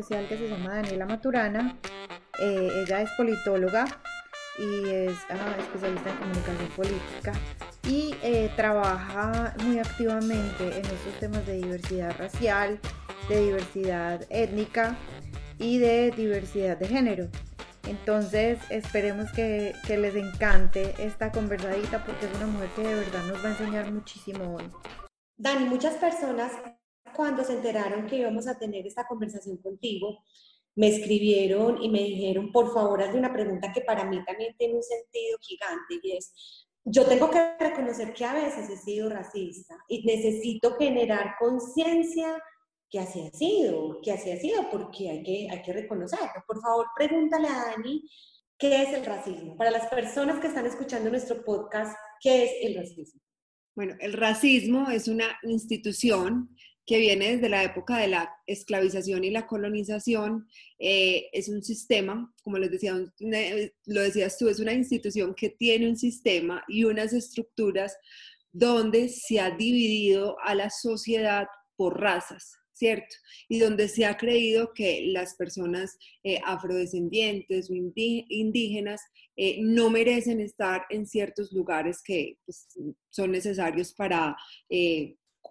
especial que se llama Daniela Maturana. Eh, ella es politóloga y es ah, especialista en comunicación política y eh, trabaja muy activamente en estos temas de diversidad racial, de diversidad étnica y de diversidad de género. Entonces esperemos que, que, les encante esta conversadita porque es una mujer que de verdad nos va a enseñar muchísimo hoy. Dani, muchas personas cuando se enteraron que íbamos a tener esta conversación contigo, me escribieron y me dijeron, por favor, hazle una pregunta que para mí también tiene un sentido gigante y es, yo tengo que reconocer que a veces he sido racista y necesito generar conciencia que así ha sido, que así ha sido, porque hay que, hay que reconocerlo. Por favor, pregúntale a Dani qué es el racismo. Para las personas que están escuchando nuestro podcast, ¿qué es el racismo? Bueno, el racismo es una institución que viene desde la época de la esclavización y la colonización, eh, es un sistema, como les decía, lo decías tú, es una institución que tiene un sistema y unas estructuras donde se ha dividido a la sociedad por razas. ¿cierto? Y donde se ha creído que las personas eh, afrodescendientes o indígenas eh, no merecen estar en ciertos lugares que pues, son necesarios para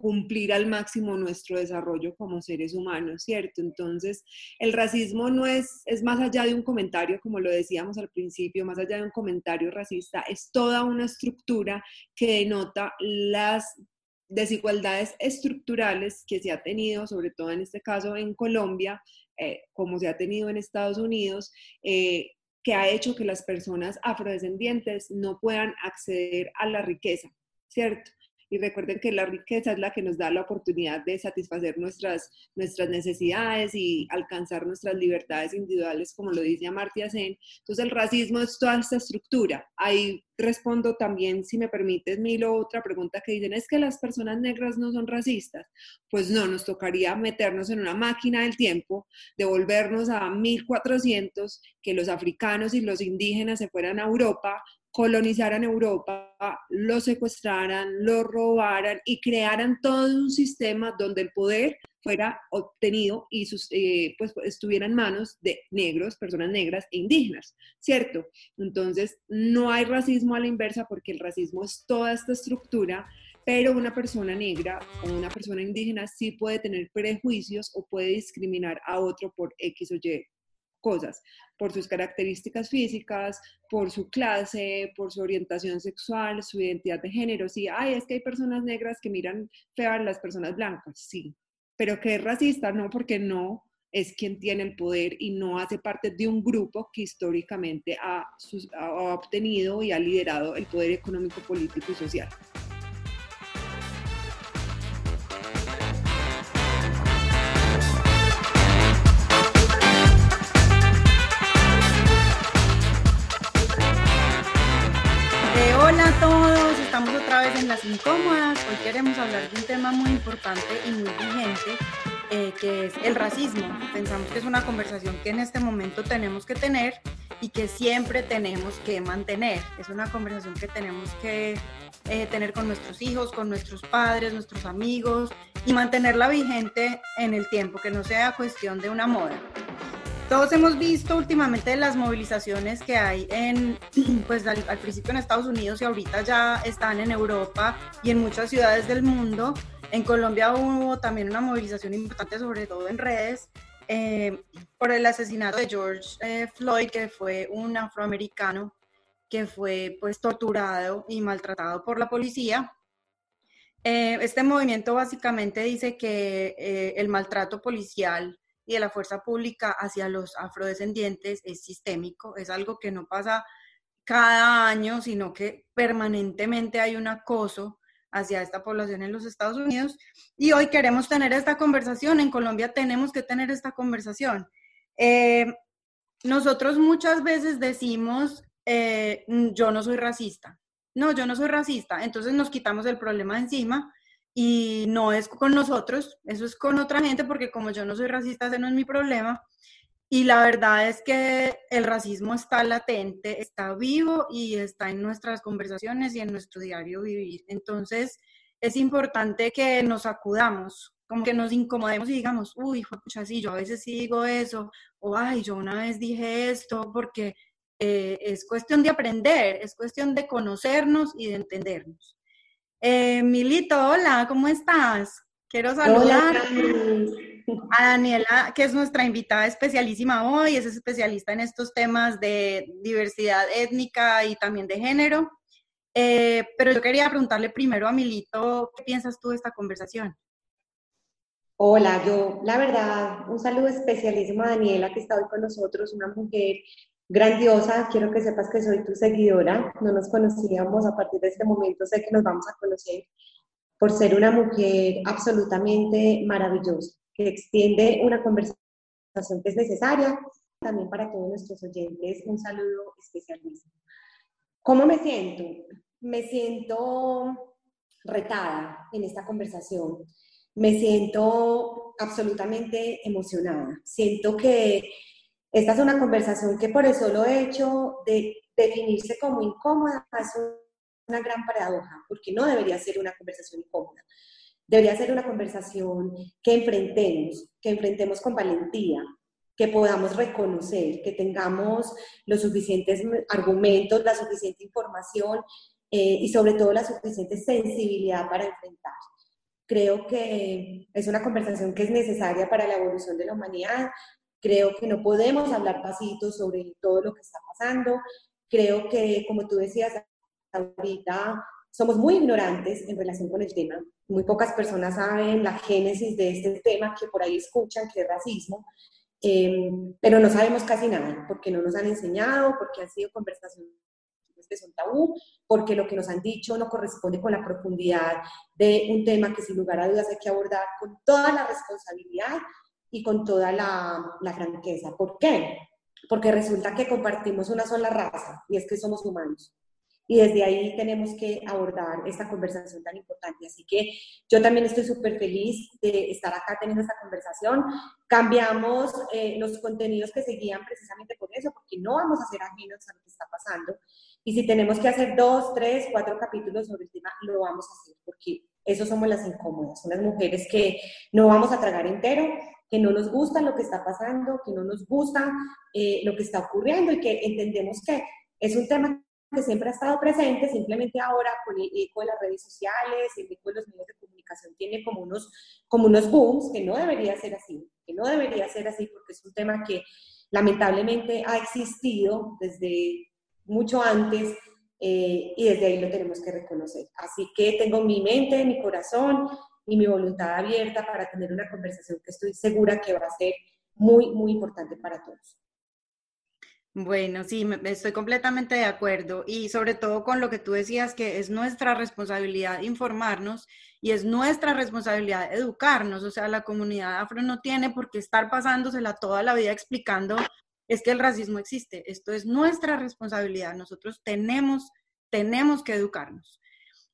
cumplir al máximo nuestro desarrollo como seres humanos, ¿cierto? Entonces, el racismo no es, es más allá de un comentario, como lo decíamos al principio, más allá de un comentario racista, es toda una estructura que denota las desigualdades estructurales que se ha tenido, sobre todo en este caso en Colombia, eh, como se ha tenido en Estados Unidos, eh, que ha hecho que las personas afrodescendientes no puedan acceder a la riqueza, ¿cierto? Y recuerden que la riqueza es la que nos da la oportunidad de satisfacer nuestras, nuestras necesidades y alcanzar nuestras libertades individuales, como lo dice Amartya Sen. Entonces el racismo es toda esta estructura. Ahí respondo también, si me permites, Milo, otra pregunta que dicen, ¿es que las personas negras no son racistas? Pues no, nos tocaría meternos en una máquina del tiempo, devolvernos a 1400, que los africanos y los indígenas se fueran a Europa, colonizaran Europa, lo secuestraran, lo robaran y crearan todo un sistema donde el poder fuera obtenido y sus, eh, pues estuviera en manos de negros, personas negras e indígenas, ¿cierto? Entonces, no hay racismo a la inversa porque el racismo es toda esta estructura, pero una persona negra o una persona indígena sí puede tener prejuicios o puede discriminar a otro por X o Y cosas, por sus características físicas, por su clase, por su orientación sexual, su identidad de género. Sí, ay, es que hay personas negras que miran feo a las personas blancas, sí, pero que es racista, no, porque no es quien tiene el poder y no hace parte de un grupo que históricamente ha, ha obtenido y ha liderado el poder económico, político y social. Otra vez en Las Incómodas. Hoy queremos hablar de un tema muy importante y muy vigente, eh, que es el racismo. Pensamos que es una conversación que en este momento tenemos que tener y que siempre tenemos que mantener. Es una conversación que tenemos que eh, tener con nuestros hijos, con nuestros padres, nuestros amigos y mantenerla vigente en el tiempo, que no sea cuestión de una moda. Todos hemos visto últimamente las movilizaciones que hay en, pues al, principio en Estados Unidos y ahorita ya están en Europa y en muchas ciudades del mundo. En Colombia hubo también una movilización importante, sobre todo en redes, eh, por el asesinato de George eh, Floyd, que fue un afroamericano que fue pues torturado y maltratado por la policía. Eh, este movimiento básicamente dice que el maltrato policial y de la fuerza pública hacia los afrodescendientes es sistémico, es algo que no pasa cada año, sino que permanentemente hay un acoso hacia esta población en los Estados Unidos. Y hoy queremos tener esta conversación, en Colombia tenemos que tener esta conversación. Eh, nosotros muchas veces decimos, eh, yo no soy racista. No, yo no soy racista. Entonces nos quitamos el problema encima y no es con nosotros, eso es con otra gente, porque como yo no soy racista, ese no es mi problema. Y la verdad es que el racismo está latente, está vivo y está en nuestras conversaciones y en nuestro diario vivir. Entonces, es importante que nos acudamos como que nos incomodemos y digamos, uy, pucha, sí, yo a veces sí digo eso, o ay, yo una vez dije esto, porque eh, es cuestión de aprender, es cuestión de conocernos y de entendernos. Eh, Milito, hola, ¿cómo estás? Quiero saludar a Daniela, que es nuestra invitada especialísima hoy, es especialista en estos temas de diversidad étnica y también de género. Eh, pero yo quería preguntarle primero a Milito, ¿qué piensas tú de esta conversación? Hola, yo, la verdad, un saludo especialísimo a Daniela que está hoy con nosotros, una mujer grandiosa. Quiero que sepas que soy tu seguidora. No nos conocíamos a partir de este momento, sé que nos vamos a conocer por ser una mujer absolutamente maravillosa, que extiende una conversación que es necesaria. También para todos nuestros oyentes, un saludo especialísimo. ¿Cómo me siento? Me siento retada en esta conversación me siento absolutamente emocionada. Siento que esta es una conversación que por eso lo he hecho de definirse como incómoda es una gran paradoja, porque no debería ser una conversación incómoda. Debería ser una conversación que enfrentemos, que enfrentemos con valentía, que podamos reconocer, que tengamos los suficientes argumentos, la suficiente información eh, y sobre todo la suficiente sensibilidad para enfrentar. Creo que es una conversación que es necesaria para la evolución de la humanidad. Creo que no podemos hablar pasitos sobre todo lo que está pasando. Creo que, como tú decías ahorita, somos muy ignorantes en relación con el tema. Muy pocas personas saben la génesis de este tema que por ahí escuchan, que es racismo. Em, pero no sabemos casi nada, porque no nos han enseñado, porque han sido conversaciones que son tabú, porque lo que nos han dicho no corresponde con la profundidad de un tema que sin lugar a dudas hay que abordar con toda la responsabilidad y con toda la, la franqueza. ¿Por qué? Porque resulta que compartimos una sola raza y es que somos humanos y desde ahí tenemos que abordar esta conversación tan importante. Así que yo también estoy súper feliz de estar acá teniendo esta conversación. Cambiamos eh, los contenidos que seguían precisamente por eso, porque no vamos a ser ajenos a lo que está pasando. Y si tenemos que hacer dos, tres, cuatro capítulos sobre el tema, lo vamos a hacer, porque eso somos las incómodas, unas mujeres que no vamos a tragar entero, que no nos gusta lo que está pasando, que no nos gusta eh, lo que está ocurriendo y que entendemos que es un tema que siempre ha estado presente, simplemente ahora con el eco de las redes sociales, el eco de los medios de comunicación tiene como unos, como unos booms, que no debería ser así, que no debería ser así porque es un tema que lamentablemente ha existido desde mucho antes eh, y desde ahí lo tenemos que reconocer. Así que tengo mi mente, mi corazón y mi voluntad abierta para tener una conversación que estoy segura que va a ser muy, muy importante para todos. Bueno, sí, estoy completamente de acuerdo y sobre todo con lo que tú decías, que es nuestra responsabilidad informarnos y es nuestra responsabilidad educarnos. O sea, la comunidad afro no tiene por qué estar pasándosela toda la vida explicando es que el racismo existe. Esto es nuestra responsabilidad. Nosotros tenemos, tenemos que educarnos.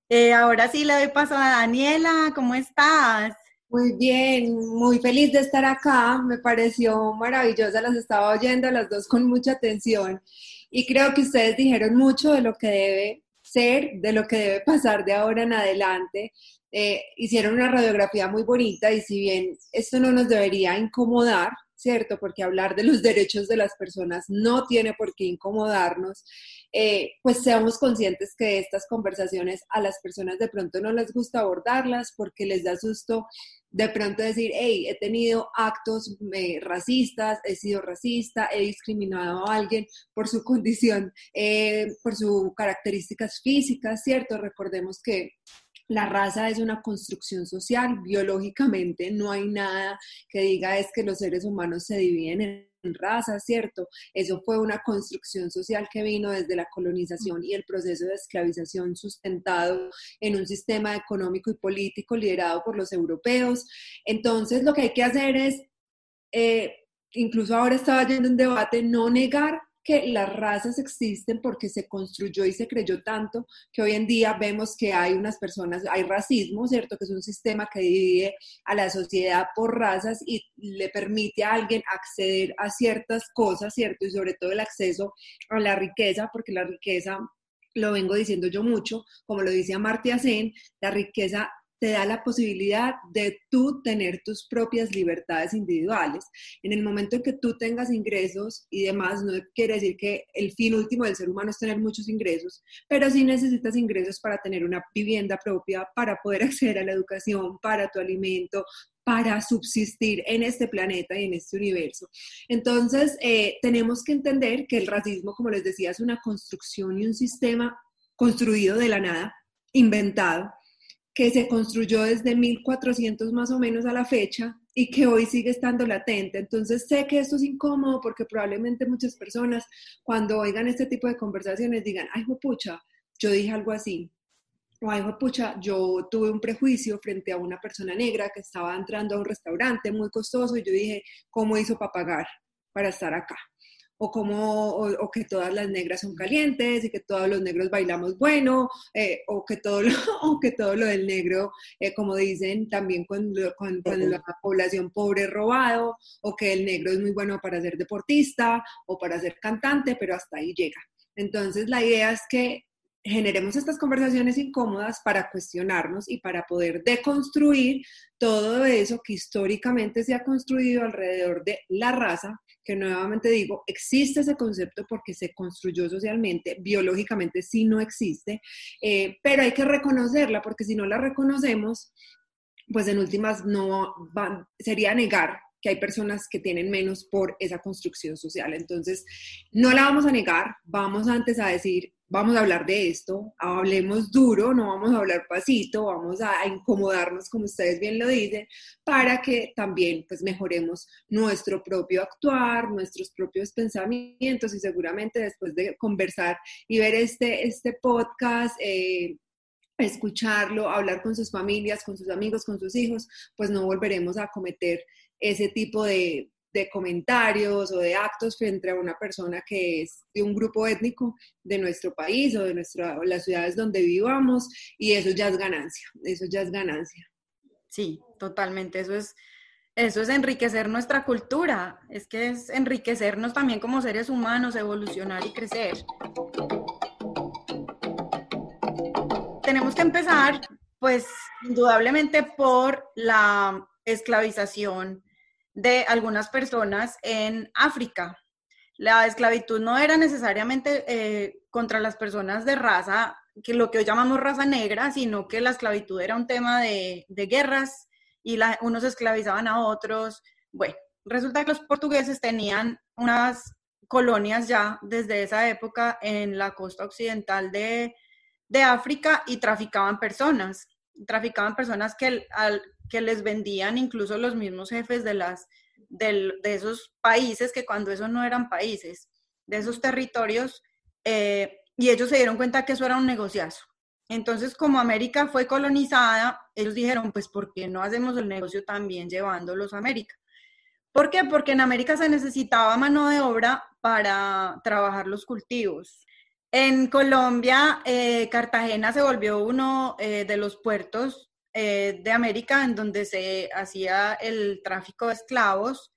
Eh, ahora sí le doy paso a Daniela. ¿Cómo estás? Muy bien, muy feliz de estar acá. Me pareció maravillosa, las estaba oyendo las dos con mucha atención y creo que ustedes dijeron mucho de lo que debe ser, de lo que debe pasar de ahora en adelante. Eh, hicieron una radiografía muy bonita y si bien esto no nos debería incomodar, ¿cierto? Porque hablar de los derechos de las personas no tiene por qué incomodarnos, eh, pues seamos conscientes que estas conversaciones a las personas de pronto no les gusta abordarlas porque les da susto de pronto decir, hey, he tenido actos eh, racistas, he sido racista, he discriminado a alguien por su condición, eh, por sus características físicas, ¿cierto? Recordemos que la raza es una construcción social, biológicamente no hay nada que diga es que los seres humanos se dividen en razas, ¿cierto? Eso fue una construcción social que vino desde la colonización y el proceso de esclavización sustentado en un sistema económico y político liderado por los europeos. Entonces, lo que hay que hacer es, eh, incluso ahora estaba yendo un debate, no negar que las razas existen porque se construyó y se creyó tanto que hoy en día vemos que hay unas personas, hay racismo, ¿cierto? Que es un sistema que divide a la sociedad por razas y le permite a alguien acceder a ciertas cosas, ¿cierto? Y sobre todo el acceso a la riqueza, porque la riqueza lo vengo diciendo yo mucho, como lo dice Amartya Sen, la riqueza te da la posibilidad de tú tener tus propias libertades individuales. En el momento en que tú tengas ingresos y demás, no quiere decir que el fin último del ser humano es tener muchos ingresos, pero sí necesitas ingresos para tener una vivienda propia, para poder acceder a la educación, para tu alimento, para subsistir en este planeta y en este universo. Entonces, eh, tenemos que entender que el racismo, como les decía, es una construcción y un sistema construido de la nada, inventado, que se construyó desde 1400 más o menos a la fecha y que hoy sigue estando latente. Entonces sé que esto es incómodo porque probablemente muchas personas cuando oigan este tipo de conversaciones digan, ay, pucha, yo dije algo así, o ay, pucha, yo tuve un prejuicio frente a una persona negra que estaba entrando a un restaurante muy costoso y yo dije, ¿cómo hizo para pagar para estar acá? O, como, o, que todas las negras son calientes y que todos los negros bailamos bueno, eh, o, que todo lo, o que todo lo del negro, eh, como dicen también con, con, la población pobre es robado, o que el negro es muy bueno para ser deportista o para ser cantante, pero hasta ahí llega. Entonces la idea es que generemos estas conversaciones incómodas para cuestionarnos y para poder deconstruir todo eso que históricamente se ha construido alrededor de la raza, que nuevamente digo, existe ese concepto porque se construyó socialmente, biológicamente sí no existe, eh, pero hay que reconocerla porque si no la reconocemos, pues en últimas no sería negar que hay personas que tienen menos por esa construcción social. Entonces, no la vamos a negar, vamos antes a decir, vamos a hablar de esto, hablemos duro, no vamos a hablar pasito, vamos a, incomodarnos, como ustedes bien lo dicen, para que también pues mejoremos nuestro propio actuar, nuestros propios pensamientos y seguramente después de conversar y ver este, este podcast, eh, escucharlo, hablar con sus familias, con sus amigos, con sus hijos, pues no volveremos a cometer ese tipo de, de comentarios o de actos frente a una persona que es de un grupo étnico de nuestro país o de nuestra, las ciudades donde vivamos y eso ya es ganancia, eso ya es ganancia. Sí, totalmente, eso es, eso es enriquecer nuestra cultura, es que es enriquecernos también como seres humanos, evolucionar y crecer. Tenemos que empezar, pues, indudablemente por la esclavización de algunas personas en África. La esclavitud no era necesariamente eh, contra las personas de raza, que lo que hoy llamamos raza negra, sino que la esclavitud era un tema de, guerras y unos esclavizaban a otros. Bueno, resulta que los portugueses tenían unas colonias ya desde esa época en la costa occidental de, de África y traficaban personas. Traficaban personas que, al, que les vendían incluso los mismos jefes de, las, de, esos países que cuando esos no eran países, de esos territorios, eh, y ellos se dieron cuenta que eso era un negociazo. Entonces, como América fue colonizada, ellos dijeron, pues, ¿por qué no hacemos el negocio también llevándolos a América? ¿Por qué? Porque en América se necesitaba mano de obra para trabajar los cultivos. En Colombia, eh, Cartagena se volvió uno eh, de los puertos eh, de América en donde se hacía el tráfico de esclavos,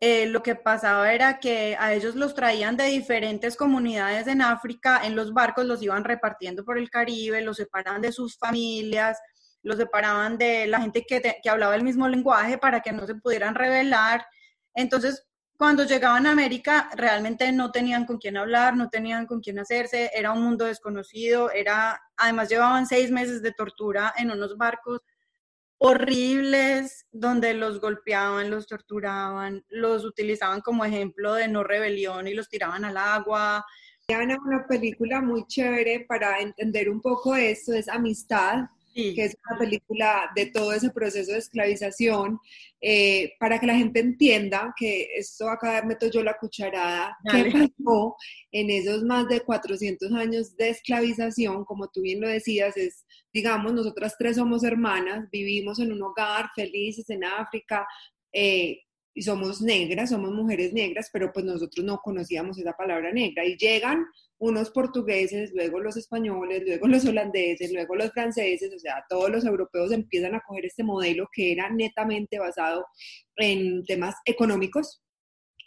eh, lo que pasaba era que a ellos los traían de diferentes comunidades en África, en los barcos los iban repartiendo por el Caribe, los separaban de sus familias, los separaban de la gente que, que hablaba el mismo lenguaje para que no se pudieran rebelar. Entonces, cuando llegaban a América realmente no tenían con quién hablar, no tenían con quién hacerse, era un mundo desconocido, era, además llevaban seis meses de tortura en unos barcos horribles donde los golpeaban, los torturaban, los utilizaban como ejemplo de no rebelión y los tiraban al agua. Una película muy chévere para entender un poco esto es Amistad, que es una película de todo ese proceso de esclavización, eh, para que la gente entienda que esto acá meto yo la cucharada, qué pasó en esos más de 400 años de esclavización, como tú bien lo decías, es, digamos, nosotras tres somos hermanas, vivimos en un hogar felices en África, eh, y somos negras, somos mujeres negras, pero pues nosotros no conocíamos esa palabra negra. Y llegan unos portugueses, luego los españoles, luego los holandeses, luego los franceses, o sea, todos los europeos empiezan a coger este modelo que era netamente basado en temas económicos,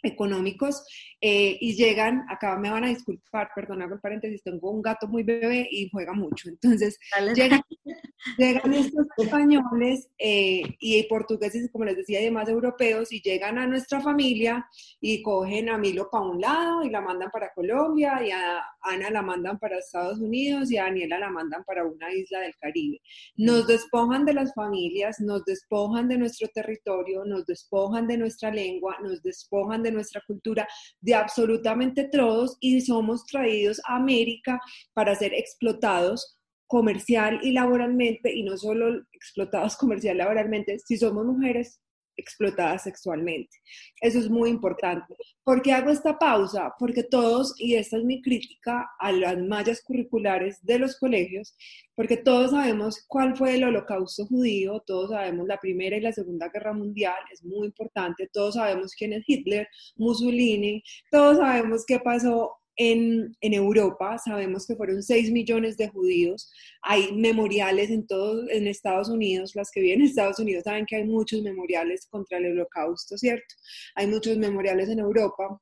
económicos eh, y llegan, acá me van a disculpar, perdón, hago el paréntesis, tengo un gato muy bebé y juega mucho, entonces llegan, Llegan estos españoles eh, y portugueses, como les decía, y demás europeos, y llegan a nuestra familia y cogen a Milo para un lado y la mandan para Colombia, y a Ana la mandan para Estados Unidos y a Daniela la mandan para una isla del Caribe. Nos despojan de las familias, nos despojan de nuestro territorio, nos despojan de nuestra lengua, nos despojan de nuestra cultura, de absolutamente todos, y somos traídos a América para ser explotados comercial y laboralmente, y no solo explotados comercial y laboralmente, si somos mujeres explotadas sexualmente. Eso es muy importante. ¿Por qué hago esta pausa? Porque todos, y esta es mi crítica a las mallas curriculares de los colegios, porque todos sabemos cuál fue el holocausto judío, todos sabemos la Primera y la Segunda Guerra Mundial, es muy importante, todos sabemos quién es Hitler, Mussolini, todos sabemos qué pasó en, Europa, sabemos que fueron 6 millones de judíos, hay memoriales en todo, en Estados Unidos, las que viven en Estados Unidos saben que hay muchos memoriales contra el holocausto, ¿cierto? Hay muchos memoriales en Europa,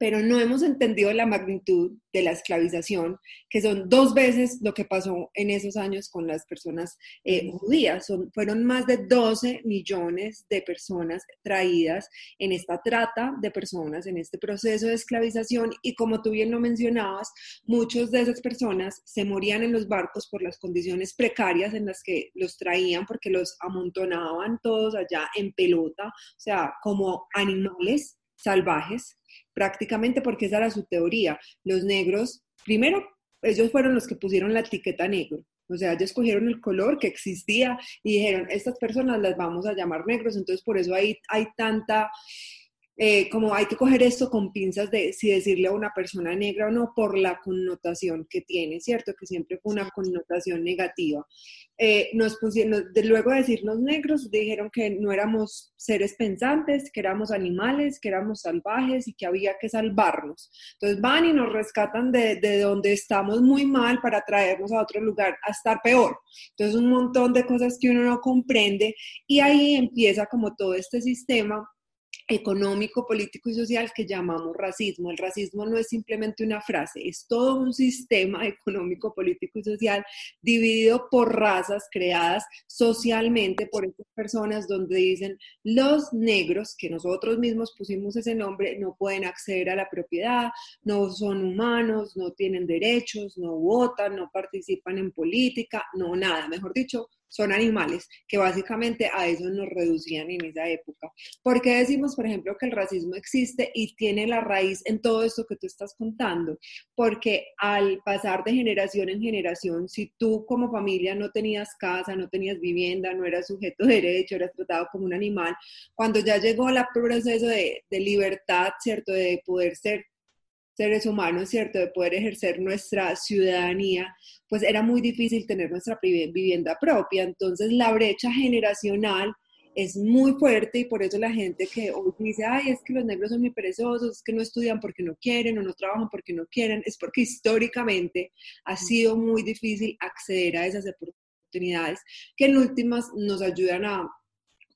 pero no hemos entendido la magnitud de la esclavización, que son dos veces lo que pasó en esos años con las personas eh, judías. Son, fueron más de 12 millones de personas traídas en esta trata de personas, en este proceso de esclavización. Y como tú bien lo mencionabas, muchas de esas personas se morían en los barcos por las condiciones precarias en las que los traían, porque los amontonaban todos allá en pelota, o sea, como animales salvajes prácticamente porque esa era su teoría. Los negros, primero, ellos fueron los que pusieron la etiqueta negro. O sea, ellos cogieron el color que existía y dijeron, estas personas las vamos a llamar negros, entonces por eso hay, hay tanta eh, como hay que coger esto con pinzas de si decirle a una persona negra o no por la connotación que tiene, ¿cierto? Que siempre fue una connotación negativa. Eh, nos pusieron, de, luego de decirnos negros, dijeron que no éramos seres pensantes, que éramos animales, que éramos salvajes y que había que salvarnos. Entonces van y nos rescatan de, de donde estamos muy mal para traernos a otro lugar a estar peor. Entonces un montón de cosas que uno no comprende y ahí empieza como todo este sistema económico, político y social que llamamos racismo. El racismo no es simplemente una frase, es todo un sistema económico, político y social dividido por razas creadas socialmente por estas personas donde dicen los negros, que nosotros mismos pusimos ese nombre, no pueden acceder a la propiedad, no son humanos, no tienen derechos, no votan, no participan en política, no nada, mejor dicho, son animales, que básicamente a eso nos reducían en esa época. ¿Por qué decimos, por ejemplo, que el racismo existe y tiene la raíz en todo esto que tú estás contando? Porque al pasar de generación en generación, si tú como familia no tenías casa, no tenías vivienda, no eras sujeto de derecho, eras tratado como un animal, cuando ya llegó el proceso de, de libertad, ¿cierto? De poder ser seres humanos, ¿cierto?, de poder ejercer nuestra ciudadanía, pues era muy difícil tener nuestra vivienda propia. Entonces la brecha generacional es muy fuerte y por eso la gente que hoy dice, ay, es que los negros son muy perezosos, es que no estudian porque no quieren o no trabajan porque no quieren, es porque históricamente ha sido muy difícil acceder a esas oportunidades que en últimas nos ayudan a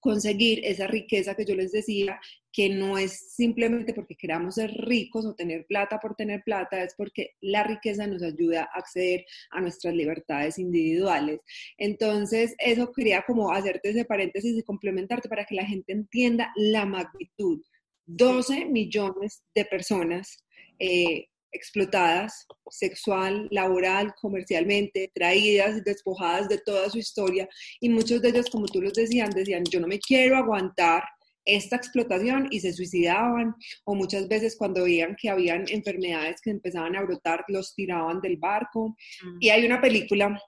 conseguir esa riqueza que yo les decía, que no es simplemente porque queramos ser ricos o tener plata por tener plata, es porque la riqueza nos ayuda a acceder a nuestras libertades individuales. Entonces, eso quería como hacerte ese paréntesis y complementarte para que la gente entienda la magnitud. 12 millones de personas eh, explotadas sexual, laboral, comercialmente, traídas, despojadas de toda su historia y muchos de ellos, como tú los decían, decían, yo no me quiero aguantar esta explotación y se suicidaban o muchas veces cuando veían que habían enfermedades que empezaban a brotar, los tiraban del barco. Mm. Y hay una película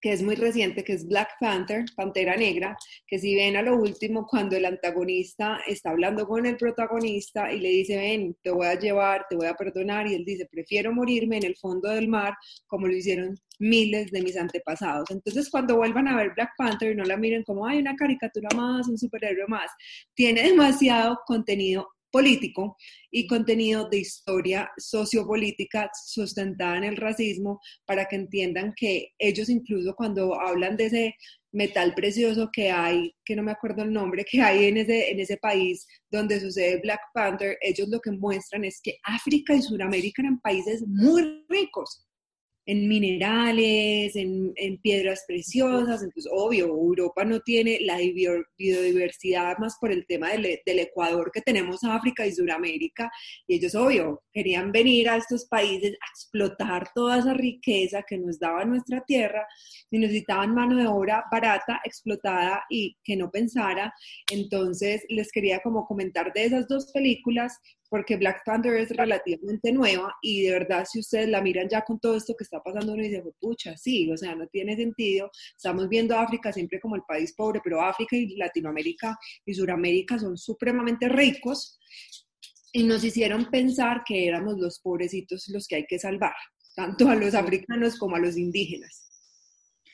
que es muy reciente, que es Black Panther, Pantera Negra, que si ven a lo último cuando el antagonista está hablando con el protagonista y le dice, ven, te voy a llevar, te voy a perdonar, y él dice, prefiero morirme en el fondo del mar, como lo hicieron miles de mis antepasados. Entonces, cuando vuelvan a ver Black Panther no la miren como, hay una caricatura más, un superhéroe más, tiene demasiado contenido político y contenido de historia sociopolítica sustentada en el racismo para que entiendan que ellos incluso cuando hablan de ese metal precioso que hay, que no me acuerdo el nombre, que hay en ese, en ese país donde sucede Black Panther, ellos lo que muestran es que África y Sudamérica eran países muy ricos, en minerales, en, piedras preciosas, entonces obvio, Europa no tiene la biodiversidad más por el tema del, del, Ecuador que tenemos África y Sudamérica, y ellos obvio querían venir a estos países a explotar toda esa riqueza que nos daba nuestra tierra y necesitaban mano de obra barata, explotada y que no pensara, entonces les quería como comentar de esas dos películas porque Black Panther es relativamente nueva y de verdad si ustedes la miran ya con todo esto que está pasando uno dice, pucha, sí, o sea, no tiene sentido. Estamos viendo a África siempre como el país pobre, pero África y Latinoamérica y Suramérica son supremamente ricos y nos hicieron pensar que éramos los pobrecitos los que hay que salvar, tanto a los africanos como a los indígenas.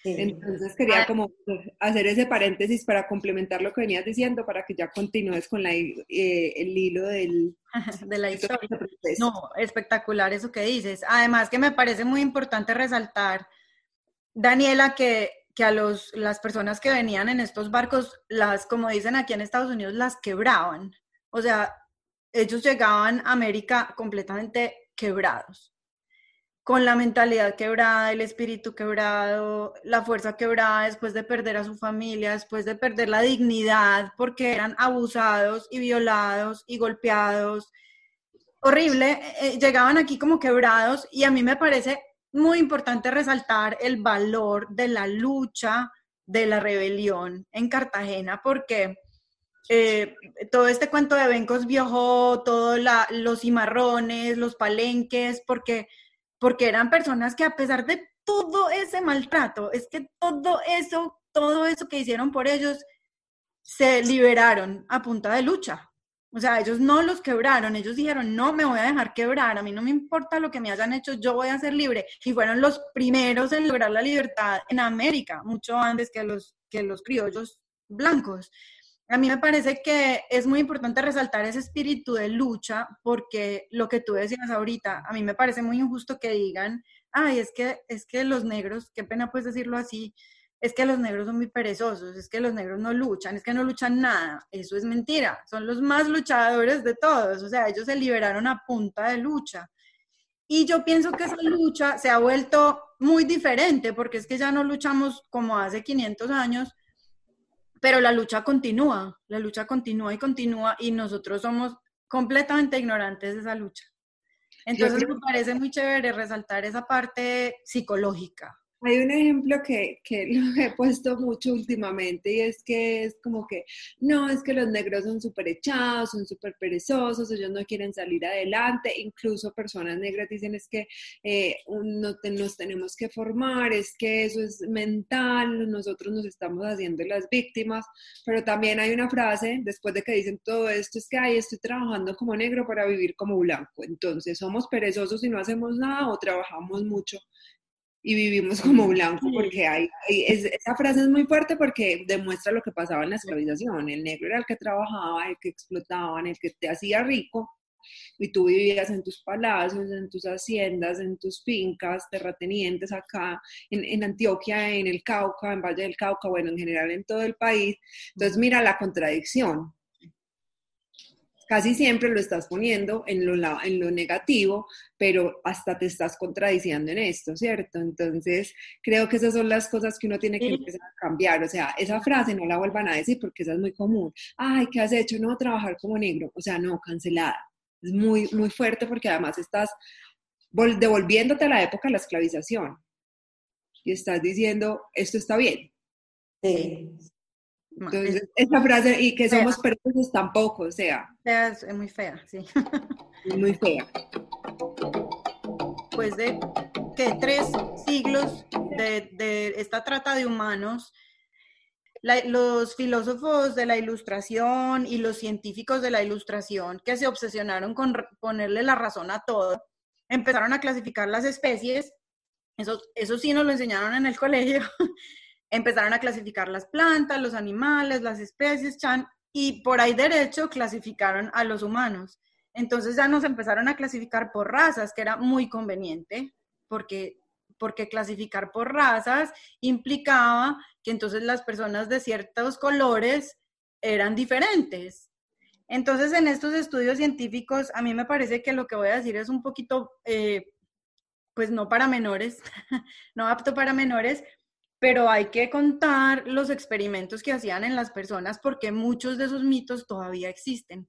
Entonces quería ah. como hacer ese paréntesis para complementar lo que venías diciendo, para que ya continúes con la, eh, el hilo del, de la historia. No, espectacular eso que dices. Además que me parece muy importante resaltar, Daniela, que, que a los, las personas que venían en estos barcos, las, como dicen aquí en Estados Unidos, las quebraban. O sea, ellos llegaban a América completamente quebrados con la mentalidad quebrada, el espíritu quebrado, la fuerza quebrada después de perder a su familia, después de perder la dignidad porque eran abusados y violados y golpeados. Horrible, eh, eh, llegaban aquí como quebrados y a mí me parece muy importante resaltar el valor de la lucha de la rebelión en Cartagena porque eh, todo este cuento de Bencos viajó, todos los cimarrones, los palenques, porque porque eran personas que a pesar de todo ese maltrato, es que todo eso, todo eso que hicieron por ellos, se liberaron a punta de lucha. O sea, ellos no los quebraron, ellos dijeron, no me voy a dejar quebrar, a mí no me importa lo que me hayan hecho, yo voy a ser libre. Y fueron los primeros en lograr la libertad en América, mucho antes que los, que los criollos blancos a mí me parece que es muy importante resaltar ese espíritu de lucha porque lo que tú decías ahorita, a mí me parece muy injusto que digan, ay, es que, es que los negros, qué pena pues decirlo así, es que los negros son muy perezosos, es que los negros no luchan, es que no luchan nada. Eso es mentira, son los más luchadores de todos, o sea, ellos se liberaron a punta de lucha. Y yo pienso que esa lucha se ha vuelto muy diferente porque es que ya no luchamos como hace 500 años, pero la lucha continúa, la lucha continúa y continúa y nosotros somos completamente ignorantes de esa lucha. Entonces me parece muy chévere resaltar esa parte psicológica. Hay un ejemplo que, que, lo he puesto mucho últimamente y es que es como que, no, es que los negros son súper echados, son súper perezosos, ellos no quieren salir adelante, incluso personas negras dicen es que eh, no nos tenemos que formar, es que eso es mental, nosotros nos estamos haciendo las víctimas, pero también hay una frase después de que dicen todo esto, es que, ay, estoy trabajando como negro para vivir como blanco, entonces somos perezosos y no hacemos nada o trabajamos mucho y vivimos como blanco, porque hay, esa frase es muy fuerte porque demuestra lo que pasaba en la esclavización. El negro era el que trabajaba, el que explotaba, el que te hacía rico, y tú vivías en tus palacios, en tus haciendas, en tus fincas, terratenientes acá, en, en, Antioquia, en el Cauca, en Valle del Cauca, bueno, en general en todo el país. Entonces, mira la contradicción casi siempre lo estás poniendo en lo, en lo negativo, pero hasta te estás contradiciendo en esto, ¿cierto? Entonces, creo que esas son las cosas que uno tiene que empezar a cambiar. O sea, esa frase no la vuelvan a decir porque esa es muy común. Ay, ¿qué has hecho? No, trabajar como negro. O sea, no, cancelada. Es muy, muy fuerte porque además estás devolviéndote a la época de la esclavización. Y estás diciendo, esto está bien. Sí. Entonces, esa frase, y que somos personas tampoco, o sea. Es, muy fea, sí. Muy fea. Pues de que tres siglos de, esta trata de humanos, los filósofos de la ilustración y los científicos de la ilustración que se obsesionaron con ponerle la razón a todo, empezaron a clasificar las especies. Eso, eso sí nos lo enseñaron en el colegio. empezaron a clasificar las plantas, los animales, las especies, chan, y por ahí derecho clasificaron a los humanos. Entonces ya nos empezaron a clasificar por razas, que era muy conveniente, porque, porque clasificar por razas implicaba que entonces las personas de ciertos colores eran diferentes. Entonces, en estos estudios científicos, a mí me parece que lo que voy a decir es un poquito eh, pues no para menores, no apto para menores, pero hay que contar los experimentos que hacían en las personas porque muchos de esos mitos todavía existen.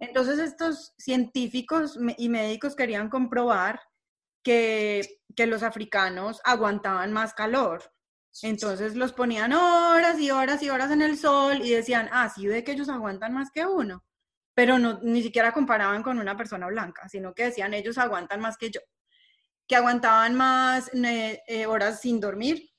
Entonces estos científicos y médicos querían comprobar que, que los africanos aguantaban más calor. Entonces los ponían horas y horas y horas en el sol y decían, ah, sí ve que ellos aguantan más que uno, pero no, ni siquiera comparaban con una persona blanca, sino que decían, ellos aguantan más que yo, que aguantaban más eh, horas sin dormir.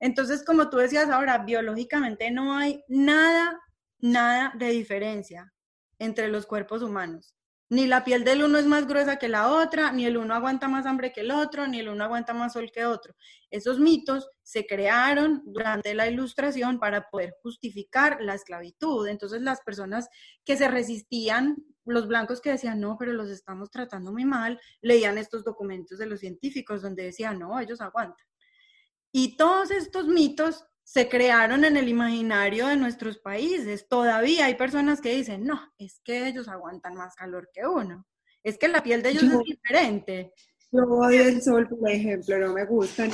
Entonces, como tú decías ahora, biológicamente no hay nada, nada de diferencia entre los cuerpos humanos. Ni la piel del uno es más gruesa que la otra, ni el uno aguanta más hambre que el otro, ni el uno aguanta más sol que otro. Esos mitos se crearon durante la ilustración para poder justificar la esclavitud. Entonces las personas que se resistían, los blancos que decían, no, pero los estamos tratando muy mal, leían estos documentos de los científicos donde decían, no, ellos aguantan. Y todos estos mitos se crearon en el imaginario de nuestros países. Todavía hay personas que dicen, no, es que ellos aguantan más calor que uno. Es que la piel de ellos es diferente. Yo odio el sol, por ejemplo, no me gusta.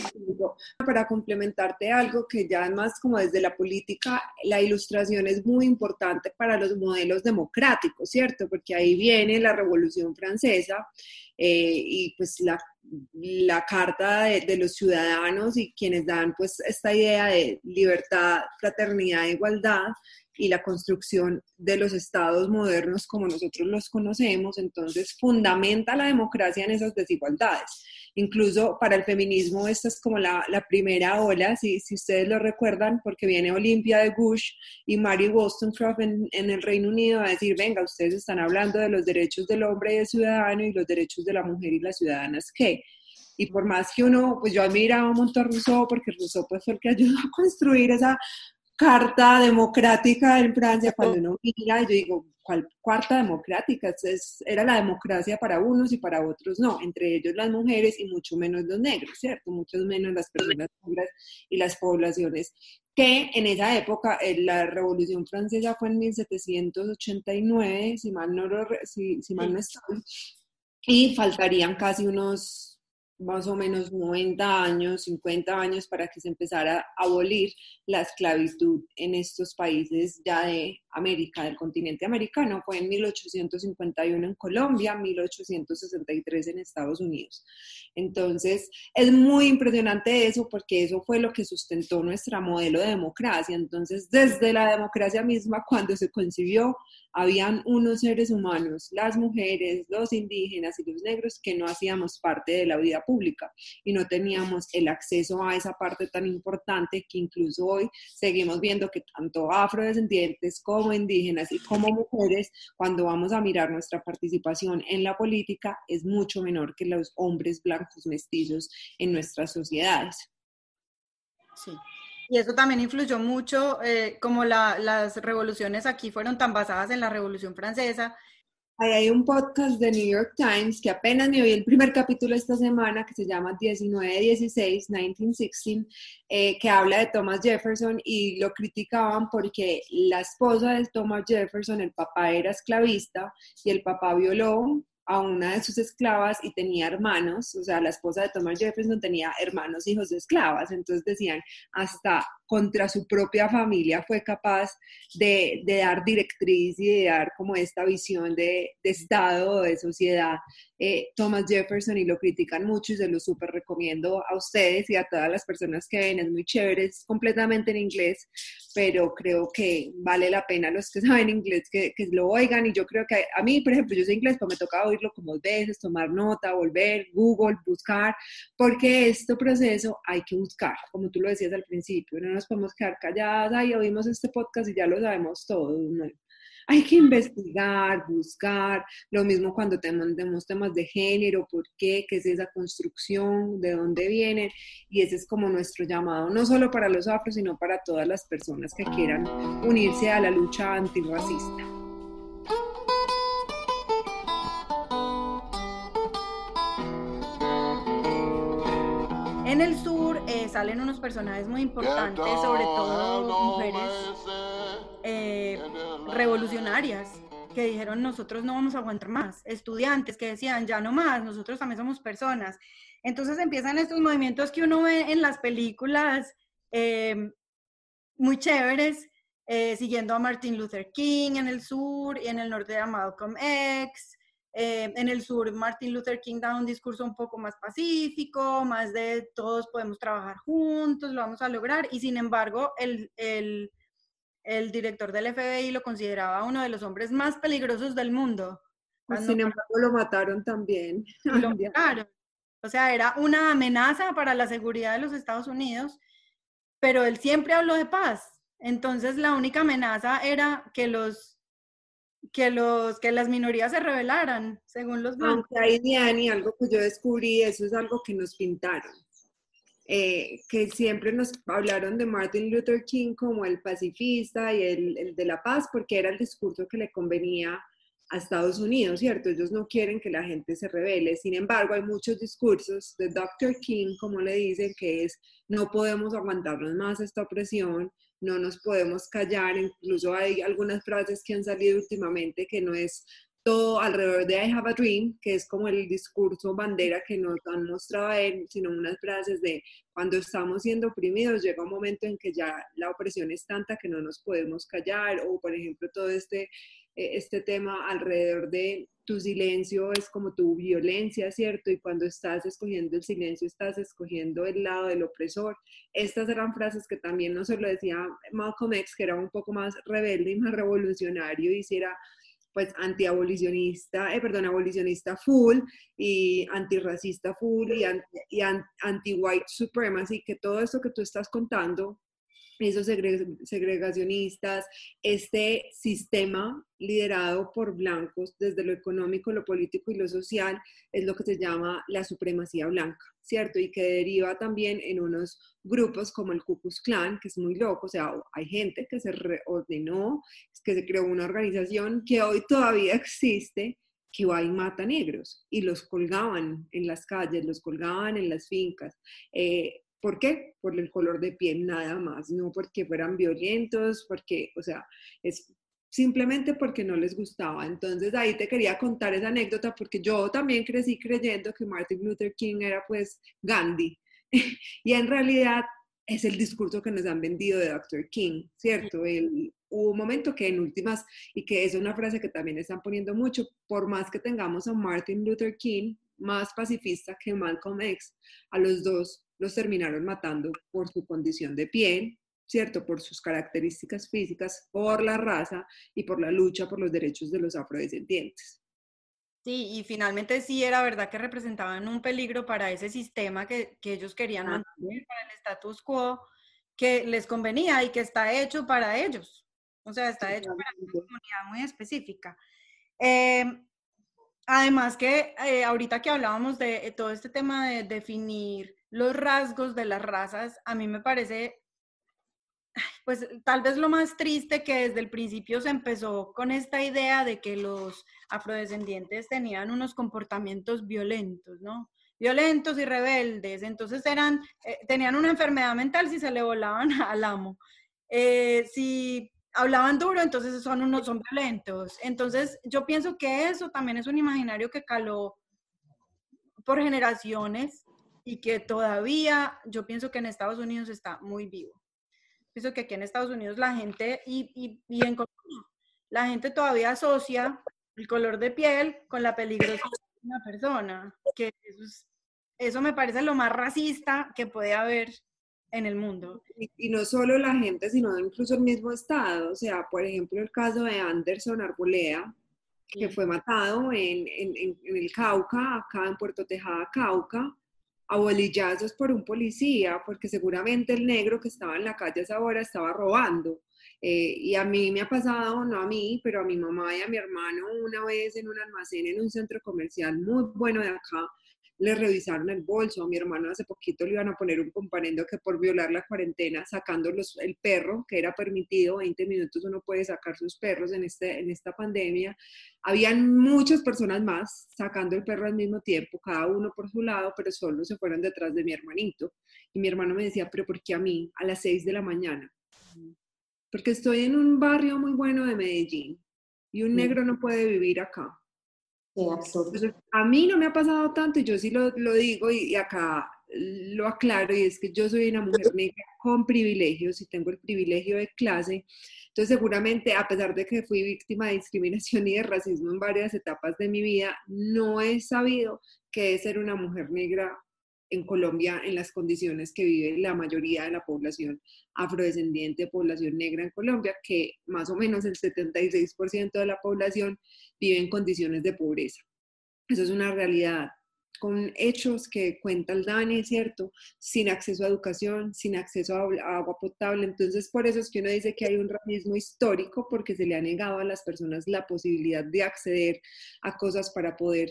Para complementarte algo que ya más como desde la política, la ilustración es muy importante para los modelos democráticos, ¿cierto? Porque ahí viene la Revolución Francesa eh, y pues la la carta de, los ciudadanos y quienes dan pues esta idea de libertad, fraternidad, igualdad y la construcción de los estados modernos como nosotros los conocemos, entonces fundamenta la democracia en esas desigualdades. Incluso para el feminismo esta es como la, primera ola, si, si, ustedes lo recuerdan, porque viene Olimpia de Bush y Mary Wollstonecraft en, el Reino Unido a decir, venga, ustedes están hablando de los derechos del hombre y del ciudadano y los derechos de la mujer y las ciudadanas, ¿qué? y por más que uno, pues yo admiraba un montón a Rousseau, porque Rousseau pues fue el que ayudó a construir esa carta democrática en Francia, cuando uno mira, yo digo, ¿cuál cuarta democrática? era la democracia para unos y para otros no, entre ellos las mujeres y mucho menos los negros, ¿cierto? Mucho menos las personas negras y las poblaciones que en esa época, la Revolución Francesa fue en 1789, si mal no, si, si mal no estoy, y faltarían casi unos más o menos 90 años, 50 años para que se empezara a abolir la esclavitud en estos países ya de América, del continente americano. Fue en 1851 en Colombia, 1863 en Estados Unidos. Entonces, es muy impresionante eso porque eso fue lo que sustentó nuestra modelo de democracia. Entonces, desde la democracia misma, cuando se concibió, habían unos seres humanos, las mujeres, los indígenas y los negros, que no hacíamos parte de la vida pública y no teníamos el acceso a esa parte tan importante que incluso hoy seguimos viendo que tanto afrodescendientes como indígenas y como mujeres, cuando vamos a mirar nuestra participación en la política, es mucho menor que los hombres blancos mestizos en nuestras sociedades. Sí. Y eso también influyó mucho, eh, como las revoluciones aquí fueron tan basadas en la Revolución Francesa. hay un podcast de New York Times que apenas me oí el primer capítulo esta semana que se llama 1916, 1916, eh, que habla de Thomas Jefferson y lo criticaban porque la esposa de Thomas Jefferson, el papá era esclavista y el papá violó a una de sus esclavas y tenía hermanos, o sea, la esposa de Thomas Jefferson tenía hermanos hijos de esclavas, entonces decían, hasta contra su propia familia fue capaz de, dar directriz y de dar como esta visión de, de Estado, de sociedad, eh, Thomas Jefferson, y lo critican mucho y se lo súper recomiendo a ustedes y a todas las personas que ven, es muy chévere, es completamente en inglés, pero creo que vale la pena los que saben inglés que, que lo oigan. Y yo creo que a mí, por ejemplo, yo sé inglés, pues me toca oírlo como veces, tomar nota, volver, Google, buscar, porque este proceso hay que buscar, como tú lo decías al principio, no nos podemos quedar calladas, y oímos este podcast y ya lo sabemos todo. Hay que investigar, buscar, lo mismo cuando tenemos temas de género, por qué, qué es esa construcción, de dónde vienen, y ese es como nuestro llamado, no solo para los afros, sino para todas las personas que quieran unirse a la lucha antirracista. En el sur salen unos personajes muy importantes, sobre todo mujeres eh, revolucionarias que dijeron nosotros no vamos a aguantar más, estudiantes que decían ya no más, nosotros también somos personas. Entonces empiezan estos movimientos que uno ve en las películas em, muy chéveres, eh, siguiendo a Martin Luther King en el sur y en el norte a Malcolm X. Eh, en el sur, Martin Luther King da un discurso un poco más pacífico, más de todos podemos trabajar juntos, lo vamos a lograr. Y sin embargo, el, el, el director del FBI lo consideraba uno de los hombres más peligrosos del mundo. sin embargo, lo mataron también. Lo mataron. O sea, era una amenaza para la seguridad de los Estados Unidos, pero él siempre habló de paz. Entonces, la única amenaza era que los que los que las minorías se rebelaran, según los blancos. Aunque Diani, algo que yo descubrí, eso es algo que nos pintaron. Eh, que siempre nos hablaron de Martin Luther King como el pacifista y el, el de la paz, porque era el discurso que le convenía a Estados Unidos, ¿cierto? Ellos no quieren que la gente se revele. Sin embargo, hay muchos discursos de Dr. King, como le dicen, que es no podemos aguantarnos más esta opresión, no nos podemos callar. Incluso hay algunas frases que han salido últimamente que no es todo alrededor de I have a dream, que es como el discurso bandera que nos han mostrado a él, sino unas frases de cuando estamos siendo oprimidos, llega un momento en que ya la opresión es tanta que no nos podemos callar, o por ejemplo todo este eh, este tema alrededor de tu silencio es como tu violencia, ¿cierto? Y cuando estás escogiendo el silencio, estás escogiendo el lado del opresor. Estas eran frases que también no se lo decía Malcolm X, que era un poco más rebelde y más revolucionario, y era pues antiabolicionista, eh, perdón, abolicionista full y antirracista full y, y anti-white supremacy, que todo esto que tú estás contando esos segregacionistas, este sistema liderado por blancos desde lo económico, lo político y lo social, es lo que se llama la supremacía blanca, ¿cierto? Y que deriva también en unos grupos como el Ku Klux Klan, que es muy loco, o sea, hay gente que se reordenó, que se creó una organización que hoy todavía existe, que va y mata negros y los colgaban en las calles, los colgaban en las fincas. Eh, ¿Por qué? Por el color de piel, nada más, no porque fueran violentos, porque, o sea, es simplemente porque no les gustaba. Entonces ahí te quería contar esa anécdota porque yo también crecí creyendo que Martin Luther King era pues Gandhi. y en realidad es el discurso que nos han vendido de Dr. King, ¿cierto? El, hubo un momento que en últimas, y que es una frase que también están poniendo mucho, por más que tengamos a Martin Luther King más pacifista que Malcolm X, a los dos los terminaron matando por su condición de piel, ¿cierto? Por sus características físicas, por la raza y por la lucha por los derechos de los afrodescendientes. Sí, y finalmente sí era verdad que representaban un peligro para ese sistema que, ellos querían mantener, para el status quo que les convenía y que está hecho para ellos. O sea, está hecho para una comunidad muy específica. Em, además que eh, ahorita que hablábamos de eh, todo este tema de definir los rasgos de las razas, a mí me parece, pues tal vez lo más triste que desde el principio se empezó con esta idea de que los afrodescendientes tenían unos comportamientos violentos, ¿no? Violentos y rebeldes, entonces eran, eh, tenían una enfermedad mental si se le volaban al amo. Eh, si hablaban duro, entonces son unos son violentos. Entonces, yo pienso que eso también es un imaginario que caló por generaciones y que todavía yo pienso que en Estados Unidos está muy vivo. Pienso que aquí en Estados Unidos la gente, y, y, en Colombia, la gente todavía asocia el color de piel con la peligrosidad de una persona, que eso, eso me parece lo más racista que puede haber en el mundo. Y, no solo la gente, sino incluso el mismo Estado. O sea, por ejemplo, el caso de Anderson Arbolea, que fue matado en, en, en, el Cauca, acá en Puerto Tejada, Cauca, a bolillazos por un policía, porque seguramente el negro que estaba en la calle a esa hora estaba robando. Eh, y a mí me ha pasado, no a mí, pero a mi mamá y a mi hermano una vez en un almacén en un centro comercial muy bueno de acá, le revisaron el bolso. A mi hermano hace poquito le iban a poner un comparendo que por violar la cuarentena, sacando el perro, que era permitido, 20 minutos uno puede sacar sus perros en, este, en esta pandemia. Habían muchas personas más sacando el perro al mismo tiempo, cada uno por su lado, pero solo se fueron detrás de mi hermanito. Y mi hermano me decía, pero ¿por qué a mí? A las 6 de la mañana. Porque estoy en un barrio muy bueno de Medellín y un negro no puede vivir acá Absurdo. a mí no me ha pasado tanto y yo sí lo, lo digo y, y, acá lo aclaro y es que yo soy una mujer negra con privilegios y tengo el privilegio de clase. Entonces seguramente a pesar de que fui víctima de discriminación y de racismo en varias etapas de mi vida, no he sabido qué es ser una mujer negra en Colombia en las condiciones que vive la mayoría de la población afrodescendiente, población negra en Colombia, que más o menos el 76% de la población vive en condiciones de pobreza. Eso es una realidad con hechos que cuenta el DANI, ¿cierto? Sin acceso a educación, sin acceso a agua potable. Entonces, por eso es que uno dice que hay un racismo histórico porque se le ha negado a las personas la posibilidad de acceder a cosas para poder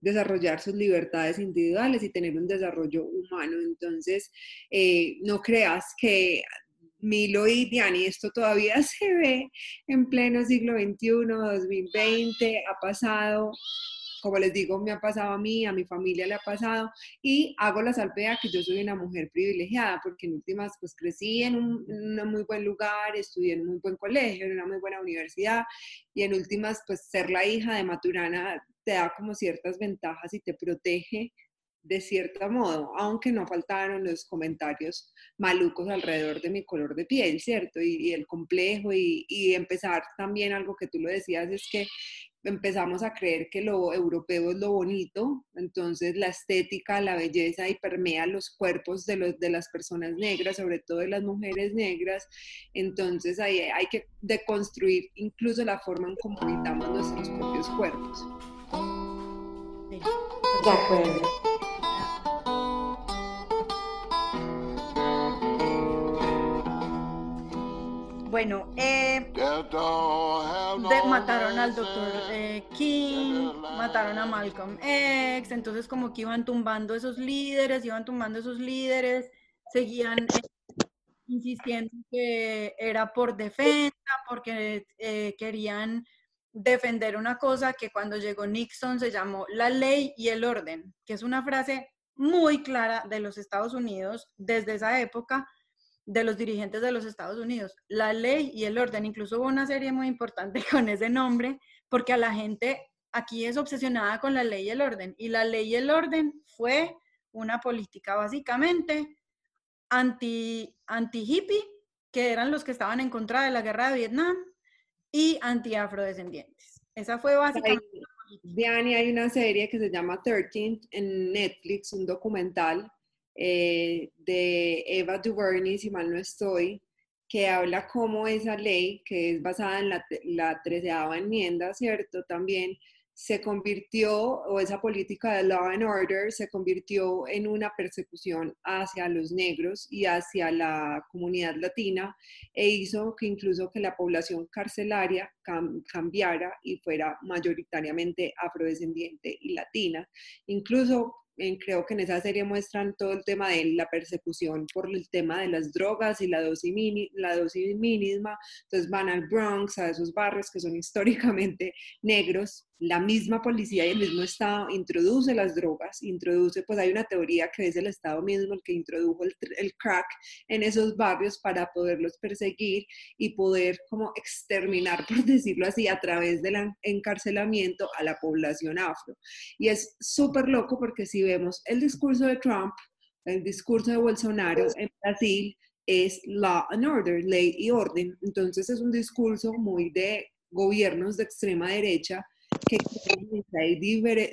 desarrollar sus libertades individuales y tener un desarrollo humano. Entonces, eh, no creas que Milo y Diani, esto todavía se ve en pleno siglo XXI, 2020, ha pasado, como les digo, me ha pasado a mí, a mi familia le ha pasado, y hago la salvea que yo soy una mujer privilegiada, porque en últimas, pues crecí en un, en un, muy buen lugar, estudié en un muy buen colegio, en una muy buena universidad, y en últimas, pues ser la hija de Maturana te da como ciertas ventajas y te protege de cierto modo, aunque no faltaron los comentarios malucos alrededor de mi color de piel, ¿cierto? Y, el complejo y, y, empezar también algo que tú lo decías, es que empezamos a creer que lo europeo es lo bonito, entonces la estética, la belleza y permea los cuerpos de, los, de las personas negras, sobre todo de las mujeres negras, entonces ahí hay que deconstruir incluso la forma en cómo habitamos nuestros propios cuerpos. De acuerdo. Bueno, eh, mataron al doctor eh, King, mataron a Malcolm X, entonces como que iban tumbando esos líderes, iban tumbando esos líderes, seguían eh, insistiendo que era por defensa, porque eh, querían defender una cosa que cuando llegó Nixon se llamó la ley y el orden, que es una frase muy clara de los Estados Unidos desde esa época de los dirigentes de los Estados Unidos, la ley y el orden. Incluso hubo una serie muy importante con ese nombre, porque a la gente aquí es obsesionada con la ley y el orden. Y la ley y el orden fue una política básicamente anti, anti hippie, que eran los que estaban en contra de la guerra de Vietnam, y anti-afrodescendientes. Esa fue básicamente. Diani, hay una serie que se llama 13 en Netflix, un documental eh, de Eva DuVernay, si mal no estoy, que habla cómo esa ley, que es basada en la, la treceava enmienda, ¿cierto? También se convirtió, o esa política de law and order se convirtió en una persecución hacia los negros y hacia la comunidad latina e hizo que incluso que la población carcelaria cambiara y fuera mayoritariamente afrodescendiente y latina. Incluso creo que en esa serie muestran todo el tema de la persecución por el tema de las drogas y la dosis, la dosis mínima. Entonces van al Bronx, a esos barrios que son históricamente negros. La misma policía y el mismo Estado introduce las drogas, introduce, pues hay una teoría que es el Estado mismo el que introdujo el, crack en esos barrios para poderlos perseguir y poder como exterminar, por decirlo así, a través del encarcelamiento a la población afro. Y es súper loco porque si vemos el discurso de Trump, el discurso de Bolsonaro en Brasil, es law and order, ley y orden. Entonces es un discurso muy de gobiernos de extrema derecha que hay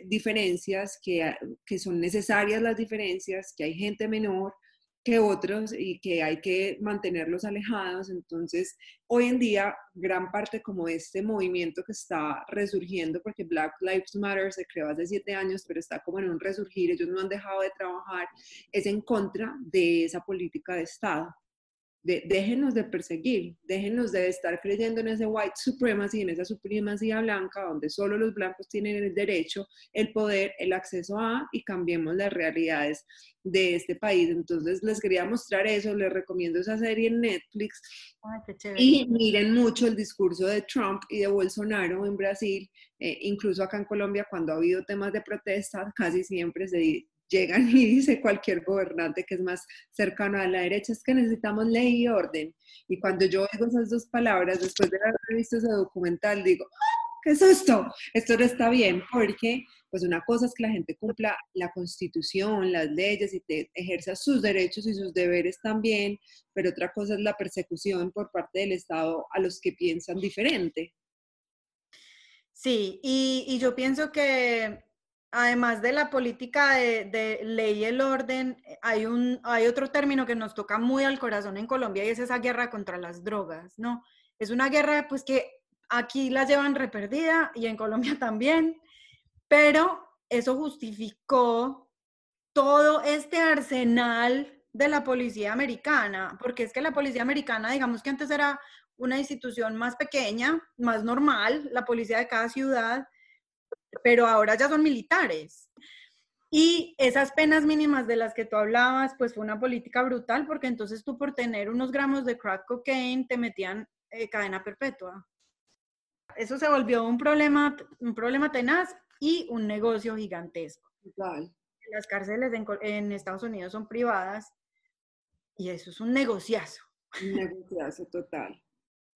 diferencias, que, que son necesarias las diferencias, que hay gente menor, que otros y que hay que mantenerlos alejados. Entonces, hoy en día, gran parte como este movimiento que está resurgiendo, porque Black Lives Matter se creó hace siete años, pero está como en un resurgir, ellos no han dejado de trabajar, es en contra de esa política de Estado déjenos de perseguir, déjenos de estar creyendo en ese white supremacy, en esa supremacía blanca, donde solo los blancos tienen el derecho, el poder, el acceso a, y cambiemos las realidades de este país. Entonces les quería mostrar eso, les recomiendo esa serie en Netflix. y miren mucho el discurso de Trump y de Bolsonaro en Brasil, eh, incluso acá en Colombia, cuando ha habido temas de protesta, casi siempre se llegan y dice cualquier gobernante que es más cercano a la derecha, es que necesitamos ley y orden. Y cuando yo oigo esas dos palabras, después de haber visto ese documental, digo, ah, qué susto, esto no está bien, porque pues una cosa es que la gente cumpla la constitución, las leyes y te ejerza sus derechos y sus deberes también, pero otra cosa es la persecución por parte del Estado a los que piensan diferente. Sí, y, yo pienso que además de la política de, ley y el orden, hay, un, hay otro término que nos toca muy al corazón en Colombia y es esa guerra contra las drogas, ¿no? Es una guerra pues que aquí la llevan reperdida y en Colombia también, pero eso justificó todo este arsenal de la policía americana, porque es que la policía americana, digamos que antes era una institución más pequeña, más normal, la policía de cada ciudad, pero ahora ya son militares. Y esas penas mínimas de las que tú hablabas, pues fue una política brutal, porque entonces tú por tener unos gramos de crack cocaine te metían eh, cadena perpetua. Eso se volvió un problema, un problema tenaz y un negocio gigantesco. Las cárceles en, Estados Unidos son privadas y eso es un negociazo. Un negociazo total.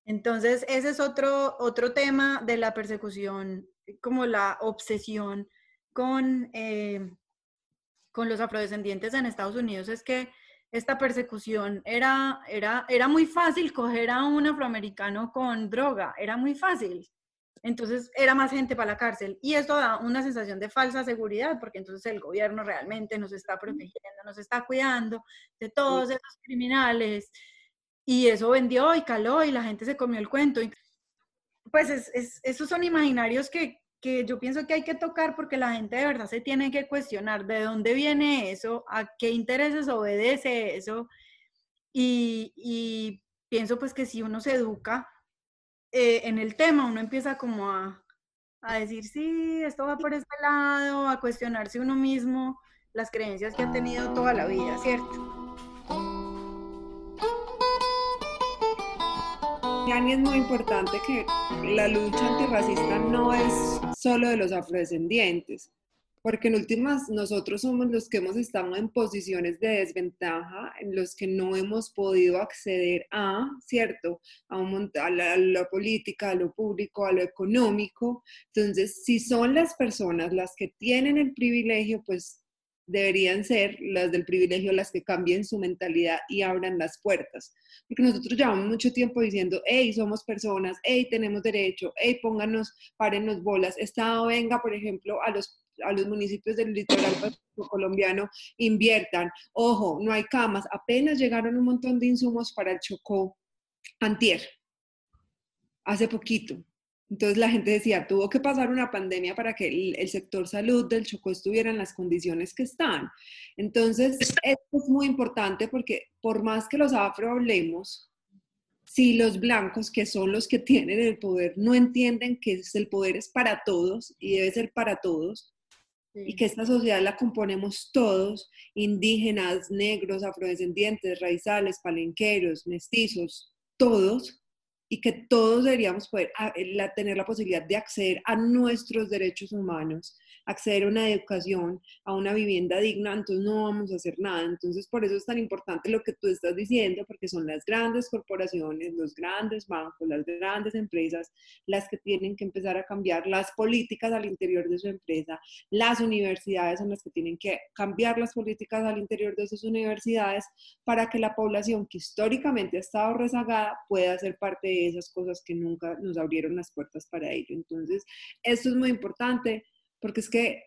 Entonces, ese es otro, otro tema de la persecución, como la obsesión con, eh, con los afrodescendientes en Estados Unidos, es que esta persecución era, era, era muy fácil coger a un afroamericano con droga, era muy fácil. Entonces era más gente para la cárcel y esto da una sensación de falsa seguridad porque entonces el gobierno realmente nos está protegiendo, nos está cuidando de todos esos criminales y eso vendió y caló y la gente se comió el cuento. Pues es, esos son imaginarios que, que yo pienso que hay que tocar porque la gente de verdad se tiene que cuestionar de dónde viene eso, a qué intereses obedece eso. Y, pienso pues que si uno se educa eh, en el tema, uno empieza como a, a decir, sí, esto va por este lado, a cuestionarse uno mismo las creencias que ha tenido toda la vida, ¿cierto? Es muy importante que la lucha antirracista no es solo de los afrodescendientes, porque en últimas nosotros somos los que hemos estado en posiciones de desventaja, en los que no hemos podido acceder a, ¿cierto? A, un, a, la, política, a lo público, a lo económico. Entonces, si son las personas las que tienen el privilegio, pues deberían ser las del privilegio las que cambien su mentalidad y abran las puertas. Porque nosotros llevamos mucho tiempo diciendo, hey, somos personas, hey, tenemos derecho, hey, pónganos, párenos bolas. Estado venga, por ejemplo, a los, a los municipios del litoral colombiano, inviertan. Ojo, no hay camas. Apenas llegaron un montón de insumos para el Chocó antier, hace poquito. Entonces la gente decía, tuvo que pasar una pandemia para que el, sector salud del Chocó estuviera en las condiciones que están. Entonces, esto es muy importante porque por más que los afro hablemos, si los blancos, que son los que tienen el poder, no entienden que el poder es para todos y debe ser para todos, y que esta sociedad la componemos todos, indígenas, negros, afrodescendientes, raizales, palenqueros, mestizos, todos, y que todos deberíamos poder ah, eh, tener la posibilidad de acceder a nuestros derechos humanos, acceder a una educación, a una vivienda digna, entonces no vamos a hacer nada. Entonces, por eso es tan importante lo que tú estás diciendo, porque son las grandes corporaciones, los grandes bancos, las grandes empresas, las que tienen que empezar a cambiar las políticas al interior de su empresa. Las universidades son las que tienen que cambiar las políticas al interior de sus universidades para que la población que históricamente ha estado rezagada pueda ser parte de esas cosas que nunca nos abrieron las puertas para ello. Entonces, esto es muy importante porque es que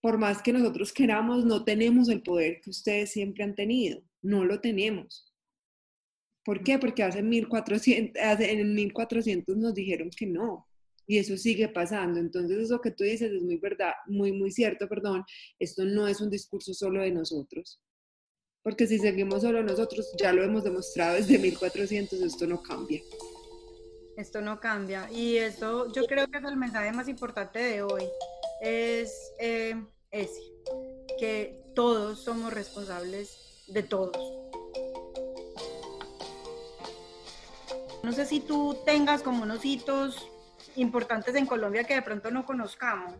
por más que nosotros queramos, no tenemos el poder que ustedes siempre han tenido, no lo tenemos. ¿Por qué? Porque hace 1400, en 1400 nos dijeron que no, y eso sigue pasando. Entonces, eso que tú dices es muy verdad, muy, muy cierto, perdón. Esto no es un discurso solo de nosotros. Porque si seguimos solo nosotros, ya lo hemos demostrado desde 1400, esto no cambia. Esto no cambia. Y eso yo creo que es el mensaje más importante de hoy. Es eh, ese, que todos somos responsables de todos. No sé si tú tengas como unos hitos importantes en Colombia que de pronto no conozcamos.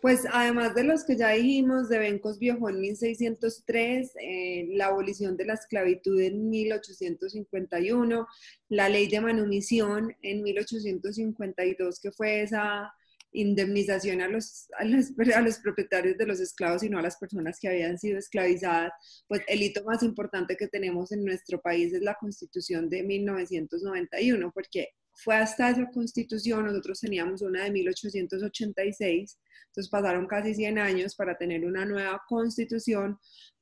Pues además de los que ya dijimos, de Bencos Viejo en 1603, eh, la abolición de la esclavitud en 1851, la ley de manumisión en 1852, que fue esa indemnización a los, a los, a, los, propietarios de los esclavos y no a las personas que habían sido esclavizadas, pues el hito más importante que tenemos en nuestro país es la constitución de 1991, porque fue hasta esa constitución, nosotros teníamos una de 1886, entonces pasaron casi 100 años para tener una nueva constitución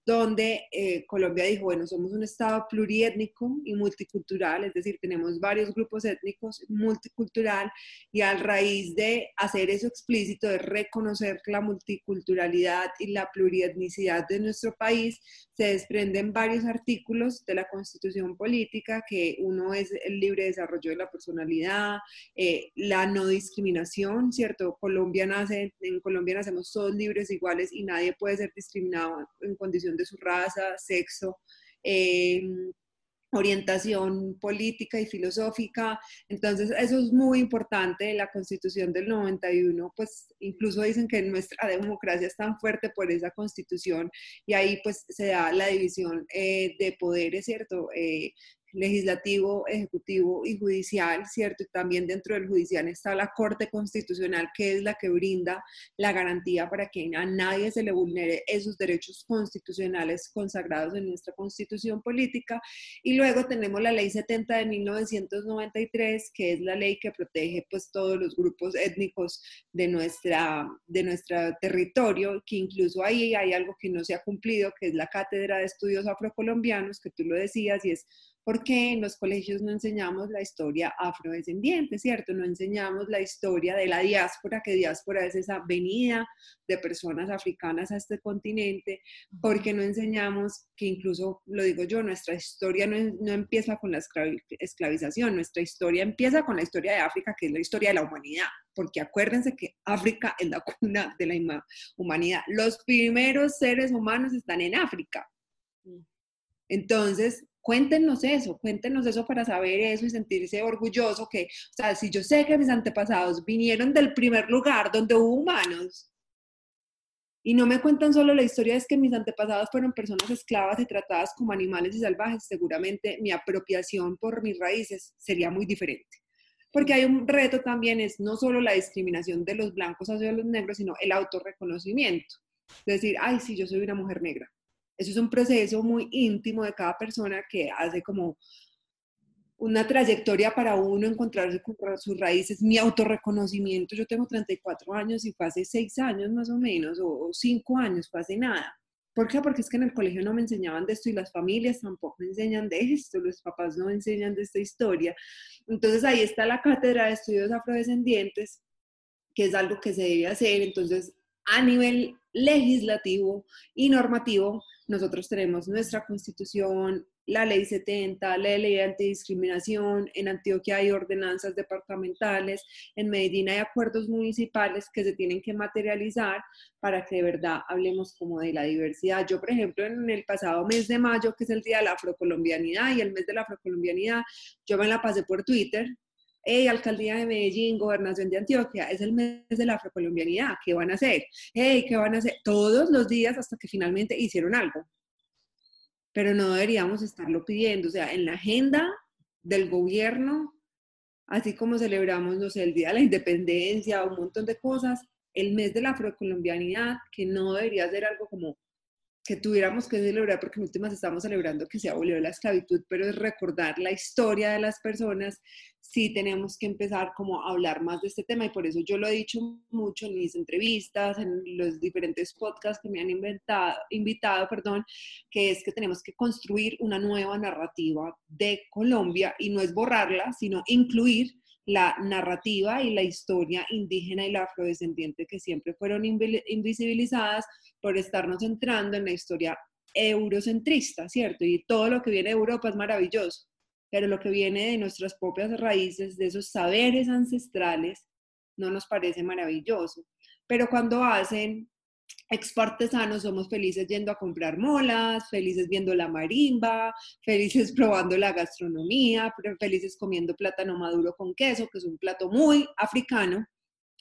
donde eh, Colombia dijo, bueno, somos un Estado pluriétnico y multicultural, es decir, tenemos varios grupos étnicos, multicultural, y a raíz de hacer eso explícito, de reconocer la multiculturalidad y la plurietnicidad de nuestro país, se desprenden varios artículos de la Constitución Política, que uno es el libre desarrollo de la personalidad, eh, la no discriminación, ¿cierto? Colombia nace, en Colombia nacemos todos libres, iguales y nadie puede ser discriminado en condición de su raza, sexo, em, orientación política y filosófica. Entonces, eso es muy importante. La constitución del 91, pues incluso dicen que nuestra democracia es tan fuerte por esa constitución y ahí pues se da la división eh, de poderes, ¿cierto? Eh, legislativo, ejecutivo y judicial, ¿cierto? Y también dentro del judicial está la Corte Constitucional, que es la que brinda la garantía para que a nadie se le vulnere esos derechos constitucionales consagrados en nuestra constitución política. Y luego tenemos la Ley 70 de 1993, que es la ley que protege pues todos los grupos étnicos de, nuestra, de nuestro territorio, que incluso ahí hay algo que no se ha cumplido, que es la Cátedra de Estudios Afrocolombianos, que tú lo decías, y es porque en los colegios no enseñamos la historia afrodescendiente, ¿cierto? No enseñamos la historia de la diáspora, que diáspora es esa venida de personas africanas a este continente, porque no enseñamos que incluso, lo digo yo, nuestra historia no, no empieza con la esclavización, nuestra historia empieza con la historia de África, que es la historia de la humanidad, porque acuérdense que África es la cuna de la humanidad. Los primeros seres humanos están en África. Entonces, cuéntenos eso, cuéntenos eso para saber eso y sentirse orgulloso que, o sea, si yo sé que mis antepasados vinieron del primer lugar donde hubo humanos y no me cuentan solo la historia es que mis antepasados fueron personas esclavas y tratadas como animales y salvajes, seguramente mi apropiación por mis raíces sería muy diferente. Porque hay un reto también, es no solo la discriminación de los blancos hacia los negros, sino el autorreconocimiento. Es decir, ay, sí, yo soy una mujer negra eso es un proceso muy íntimo de cada persona que hace como una trayectoria para uno encontrarse con sus raíces, mi autorreconocimiento. Yo tengo 34 años y fue hace 6 años más o menos, o 5 años, fue hace nada. ¿Por qué? Porque es que en el colegio no me enseñaban de esto y las familias tampoco me enseñan de esto, los papás no me enseñan de esta historia. Entonces ahí está la cátedra de estudios afrodescendientes, que es algo que se debe hacer. Entonces, a nivel legislativo y normativo, nosotros tenemos nuestra constitución, la ley 70, la ley de antidiscriminación, en Antioquia hay ordenanzas departamentales, en Medellín hay acuerdos municipales que se tienen que materializar para que de verdad hablemos como de la diversidad. Yo, por ejemplo, en el pasado mes de mayo, que es el Día de la Afrocolombianidad y el mes de la Afrocolombianidad, yo me la pasé por Twitter hey, alcaldía de Medellín, gobernación de Antioquia, es el mes de la afrocolombianidad, ¿qué van a hacer? Hey, ¿qué van a hacer? Todos los días hasta que finalmente hicieron algo. Pero no deberíamos estarlo pidiendo, o sea, en la agenda del gobierno, así como celebramos, no sé, el Día de la Independencia, un montón de cosas, el mes de la afrocolombianidad, que no debería ser algo como que tuviéramos que celebrar, porque en últimas estamos celebrando que se abolió la esclavitud, pero es recordar la historia de las personas, sí tenemos que empezar como a hablar más de este tema y por eso yo lo he dicho mucho en mis entrevistas, en los diferentes podcasts que me han inventado, invitado, perdón, que es que tenemos que construir una nueva narrativa de Colombia y no es borrarla, sino incluir la narrativa y la historia indígena y la afrodescendiente que siempre fueron invisibilizadas por estarnos entrando en la historia eurocentrista, ¿cierto? Y todo lo que viene de Europa es maravilloso, pero lo que viene de nuestras propias raíces, de esos saberes ancestrales, no nos parece maravilloso. Pero cuando hacen expartesanos somos felices yendo a comprar molas, felices viendo la marimba, felices probando la gastronomía, felices comiendo plátano maduro con queso, que es un plato muy africano,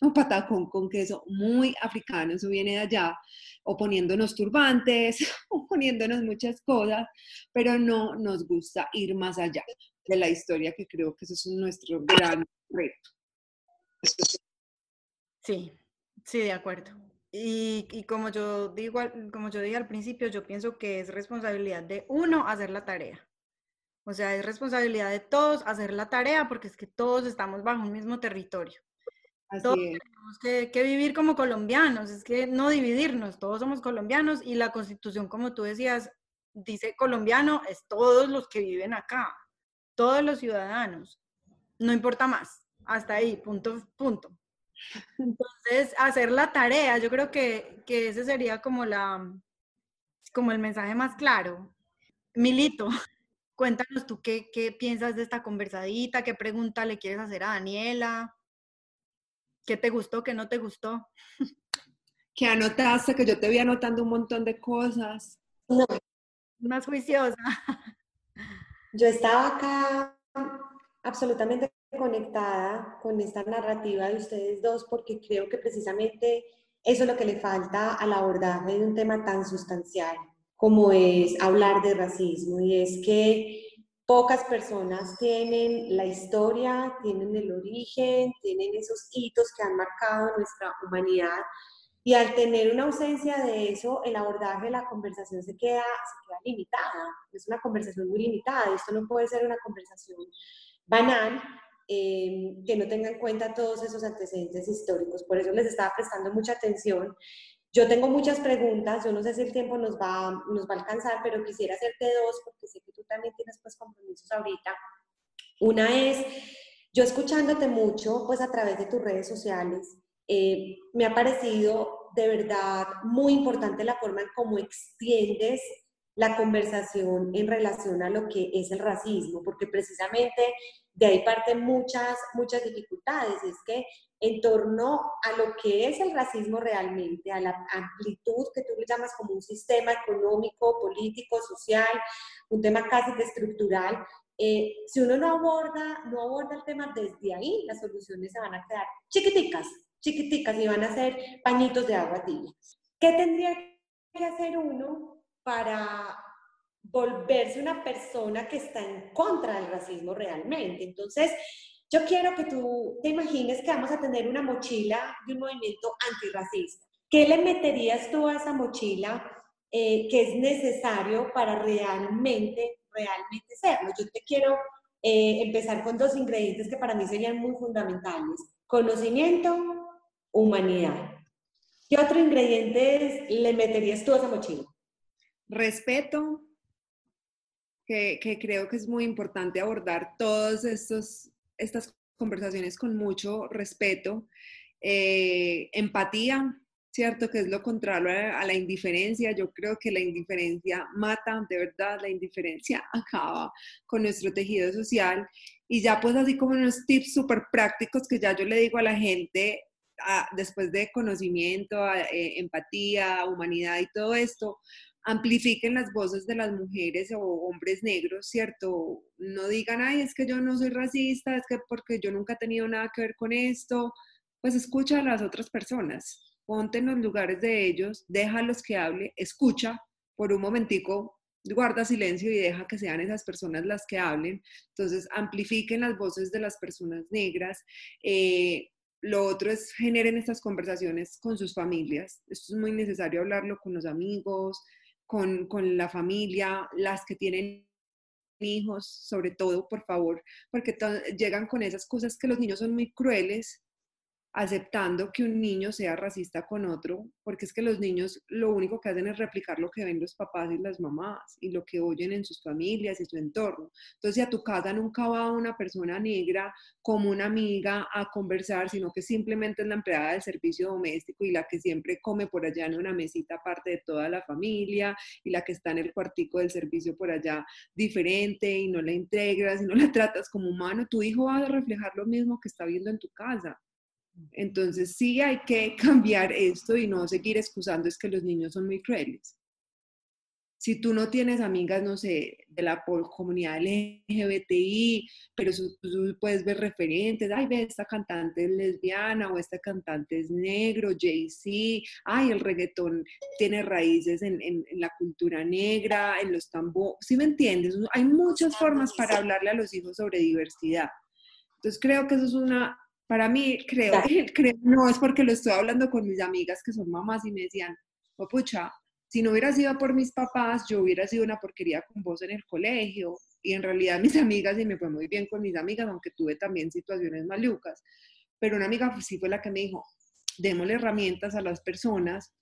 un patacón con queso muy africano, eso viene de allá, o poniéndonos turbantes, o poniéndonos muchas cosas, pero no nos gusta ir más allá de la historia, que creo que eso es nuestro gran reto. Sí, sí, de acuerdo. Y, y, como yo digo, como yo dije al principio, yo pienso que es responsabilidad de uno hacer la tarea. O sea, es responsabilidad de todos hacer la tarea porque es que todos estamos bajo un mismo territorio. todos tenemos que, que, vivir como colombianos, es que no dividirnos, todos somos colombianos y la constitución, como tú decías, dice colombiano es todos los que viven acá, todos los ciudadanos, no importa más, hasta ahí, punto, punto. Entonces, hacer la tarea, yo creo que, que ese sería como la, como el mensaje más claro. Milito, Cuéntanos tú qué, qué piensas de esta conversadita, qué pregunta le quieres hacer a Daniela, qué te gustó, qué no te gustó. ¿Qué anotaste? Que yo te vi anotando un montón de cosas. No. Más juiciosa. Yo estaba acá absolutamente conectada con esta narrativa de ustedes dos porque creo que precisamente eso es lo que le falta al abordaje de un tema tan sustancial como es hablar de racismo. Y es que pocas personas tienen la historia, tienen el origen, tienen esos hitos que han marcado nuestra humanidad. Y al tener una ausencia de eso, el abordaje de la conversación se queda, se queda limitada, es una conversación muy limitada, esto no puede ser una conversación banal eh, que no tenga en cuenta todos esos antecedentes históricos, por eso les estaba prestando mucha atención yo tengo muchas preguntas, yo no sé si el tiempo nos va, nos va a alcanzar, pero quisiera hacerte dos porque sé que tú también tienes pues compromisos ahorita. Una es, yo escuchándote mucho pues a través de tus redes sociales, eh, me ha parecido de verdad muy importante la forma en cómo extiendes la conversación en relación a lo que es el racismo, porque precisamente de ahí parten muchas, muchas dificultades. Es que en torno a lo que es el racismo realmente, a la amplitud que tú le llamas como un sistema económico, político, social, un tema casi que estructural, eh, si uno no aborda, no aborda el tema desde ahí, las soluciones se van a quedar chiquiticas, chiquiticas y van a ser pañitos de agua tibia. ¿Qué tendría que hacer uno para volverse una persona que está en contra del racismo realmente? Entonces, yo quiero que tú te imagines que vamos a tener una mochila de un movimiento antirracista. ¿Qué le meterías tú a esa mochila eh, que es necesario para realmente, realmente serlo? Yo te quiero eh, empezar con dos ingredientes que para mí serían muy fundamentales. Conocimiento, humanidad. ¿Qué otro ingrediente le meterías tú a esa mochila? Respeto, que, creo que es muy importante abordar estos estas conversaciones con mucho respeto, eh, empatía, ¿cierto? Que es lo contrario a, la indiferencia. Yo creo que la indiferencia mata, de verdad, la indiferencia acaba con nuestro tejido social. Y ya pues así como unos tips súper prácticos que ya yo le digo a la gente, después de conocimiento, eh, empatía, humanidad y todo esto, amplifiquen las voces de las mujeres o hombres negros, ¿cierto? No digan, ay, es que yo no soy racista, es que porque yo nunca he tenido nada que ver con esto. Pues escucha a las otras personas, ponte en los lugares de ellos, déjalos que hable, escucha por un momentico, guarda silencio y deja que sean esas personas las que hablen. Entonces, amplifiquen las voces de las personas negras. Eh, lo otro es generen estas conversaciones con sus familias. Esto es muy necesario hablarlo con los amigos, con, con la familia, las que tienen hijos, sobre todo, por favor, porque llegan con esas cosas que los niños son muy crueles aceptando que un niño sea racista con otro, porque es que los niños lo único que hacen es replicar lo que ven los papás y las mamás y lo que oyen en sus familias y su entorno. Entonces, a tu casa nunca va una persona negra como una amiga a conversar, sino que simplemente es la empleada del servicio doméstico y la que siempre come por allá en una mesita aparte de toda la familia y la que está en el cuartico del servicio por allá diferente y no la integras y no la tratas como humano, tu hijo va a reflejar lo mismo que está viendo en tu casa. Entonces sí hay que cambiar esto y no seguir excusando es que los niños son muy crueles. si tú no tienes amigas, no sé, de la comunidad LGBTI, pero tú puedes ver referentes, ay, ve, esta cantante es lesbiana o esta cantante es negro, Jay-Z, ay, el reggaetón tiene raíces en, la cultura negra, en los tambores, ¿sí me entiendes? Hay muchas formas para hablarle a los hijos sobre diversidad. Entonces creo que eso es una, para mí, creo, creo no es porque lo estoy hablando con mis amigas que son mamás y me decían, oh, pucha, si no hubiera sido por mis papás, yo hubiera sido una porquería con vos en el colegio. Y en realidad mis amigas, y me fue muy bien con mis amigas, aunque tuve también situaciones malucas. Pero una amiga sí fue la que me dijo, démosle herramientas a las personas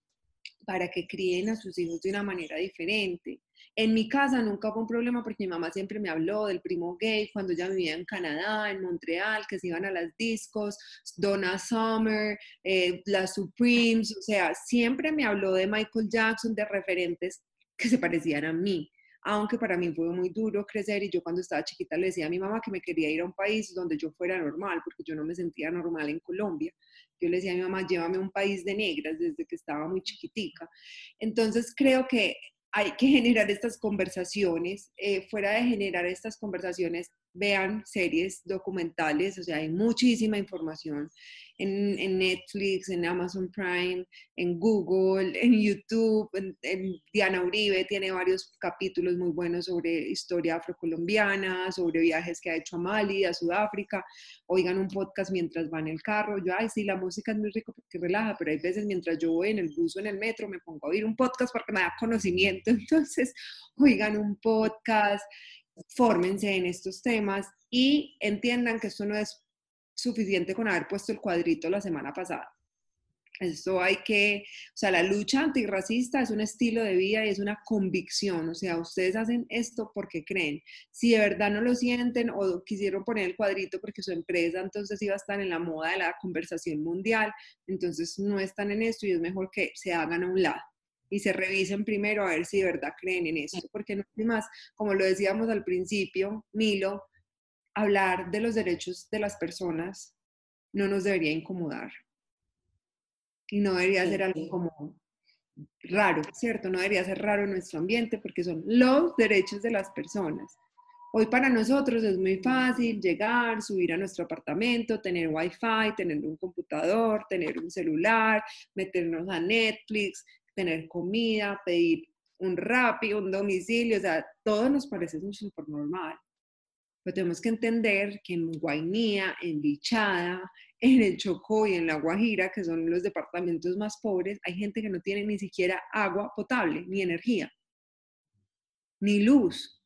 para que críen a sus hijos de una manera diferente. En mi casa nunca hubo un problema porque mi mamá siempre me habló del primo gay cuando ella vivía en Canadá, en Montreal, que se iban a las discos, Donna Summer, eh, las Supremes, o sea, siempre me habló de Michael Jackson, de referentes que se parecían a mí aunque para mí fue muy duro crecer y yo cuando estaba chiquita le decía a mi mamá que me quería ir a un país donde yo fuera normal, porque yo no me sentía normal en Colombia. Yo le decía a mi mamá, llévame a un país de negras desde que estaba muy chiquitica. Entonces creo que hay que generar estas conversaciones. Eh, fuera de generar estas conversaciones, vean series documentales, o sea, hay muchísima información en, Netflix, en Amazon Prime, en Google, en YouTube, en, Diana Uribe tiene varios capítulos muy buenos sobre historia afrocolombiana, sobre viajes que ha hecho a Mali, a Sudáfrica, oigan un podcast mientras van en el carro, yo, ay, sí, la música es muy rico porque relaja, pero hay veces mientras yo voy en el bus o en el metro me pongo a oír un podcast porque me da conocimiento, entonces oigan un podcast, fórmense en estos temas y entiendan que esto no es suficiente con haber puesto el cuadrito la semana pasada. Esto hay que, o sea, la lucha antirracista es un estilo de vida y es una convicción, o sea, ustedes hacen esto porque creen. Si de verdad no lo sienten o quisieron poner el cuadrito porque su empresa entonces iba a estar en la moda de la conversación mundial, entonces no están en esto y es mejor que se hagan a un lado y se revisen primero a ver si de verdad creen en esto, porque no más, como lo decíamos al principio, Milo, hablar de los derechos de las personas no nos debería incomodar y no debería ser algo como raro, ¿cierto? No debería ser raro en nuestro ambiente porque son los derechos de las personas. Hoy para nosotros es muy fácil llegar, subir a nuestro apartamento, tener wifi, tener un computador, tener un celular, meternos a Netflix, tener comida, pedir un Rappi, un domicilio, o sea, todo nos parece súper normal. Pero tenemos que entender que en Guainía, en Bichada, en el Chocó y en La Guajira, que son los departamentos más pobres, hay gente que no tiene ni siquiera agua potable, ni energía, ni luz.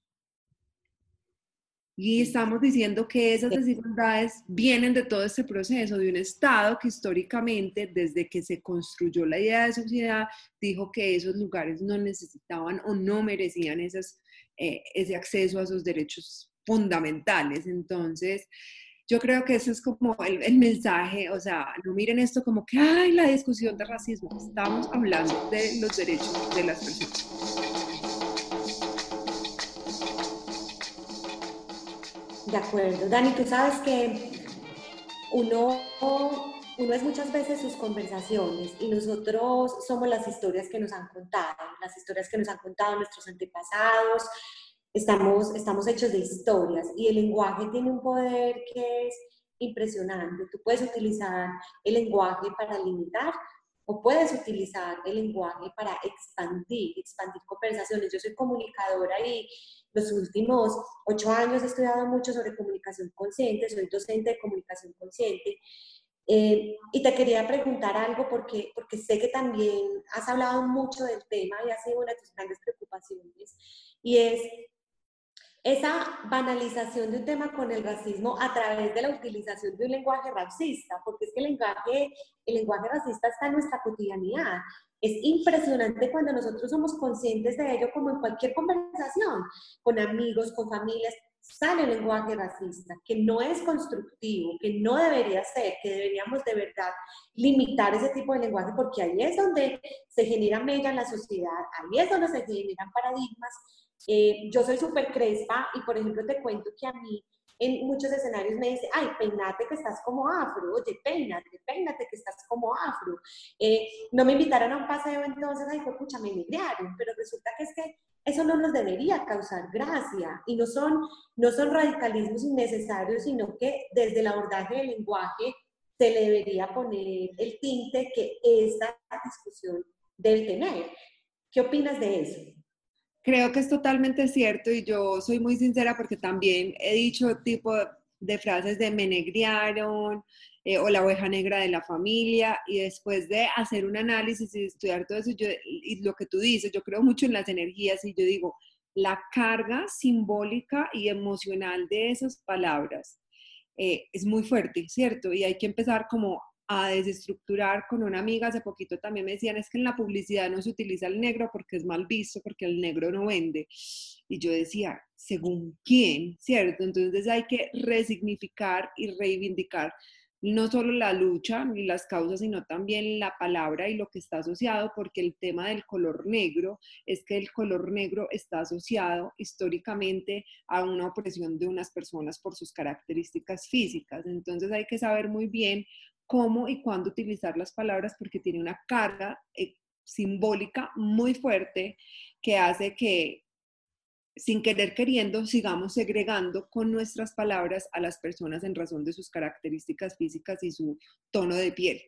Y estamos diciendo que esas desigualdades vienen de todo este proceso, de un Estado que históricamente, desde que se construyó la idea de sociedad, dijo que esos lugares no necesitaban o no merecían esos, eh, ese acceso a esos derechos fundamentales. Entonces, yo creo que ese es como el, el, mensaje, o sea, no miren esto como que, ay, la discusión de racismo, estamos hablando de los derechos de las personas. De acuerdo. Dani, tú sabes que uno, uno es muchas veces sus conversaciones y nosotros somos las historias que nos han contado, las historias que nos han contado nuestros antepasados. Estamos, estamos hechos de historias y el lenguaje tiene un poder que es impresionante. Tú puedes utilizar el lenguaje para limitar o puedes utilizar el lenguaje para expandir, expandir conversaciones. Yo soy comunicadora y los últimos ocho años he estudiado mucho sobre comunicación consciente, soy docente de comunicación consciente. Eh, y te quería preguntar algo porque, porque sé que también has hablado mucho del tema y ha sido una de tus grandes preocupaciones, y es esa banalización de un tema con el racismo a través de la utilización de un lenguaje racista, porque es que el lenguaje, el lenguaje racista está en nuestra cotidianidad. Es impresionante cuando nosotros somos conscientes de ello, como en cualquier conversación, con amigos, con familias, sale el lenguaje racista, que no es constructivo, que no debería ser, que deberíamos de verdad limitar ese tipo de lenguaje, porque ahí es donde se genera mella en la sociedad, ahí es donde se generan paradigmas eh, yo soy súper crespa y, por ejemplo, te cuento que a mí en muchos escenarios me dice, ay, peinate que estás como afro, oye, peínate, peínate que estás como afro. Eh, no me invitaron a un paseo entonces, ay, pues pucha, me emigraron, pero resulta que es que eso no nos debería causar gracia y no son, no son radicalismos innecesarios, sino que desde el abordaje del lenguaje se le debería poner el tinte que esta discusión debe tener. ¿Qué opinas de eso? Creo que es totalmente cierto y yo soy muy sincera porque también he dicho tipo de frases de me negriaron eh, o la oveja negra de la familia y después de hacer un análisis y estudiar todo eso yo, y lo que tú dices, yo creo mucho en las energías y yo digo, la carga simbólica y emocional de esas palabras eh, es muy fuerte, ¿cierto? Y hay que empezar como a desestructurar con una amiga hace poquito también me decían es que en la publicidad no se utiliza el negro porque es mal visto porque el negro no vende y yo decía según quién cierto entonces hay que resignificar y reivindicar no solo la lucha ni las causas, sino también la palabra y lo que está asociado, porque el tema del color negro es que el color negro está asociado históricamente a una opresión de unas personas por sus características físicas. Entonces hay que saber muy bien cómo y cuándo utilizar las palabras porque tiene una carga eh, simbólica muy fuerte que hace que sin querer queriendo, sigamos segregando con nuestras palabras a las personas en razón de sus características físicas y su tono de piel.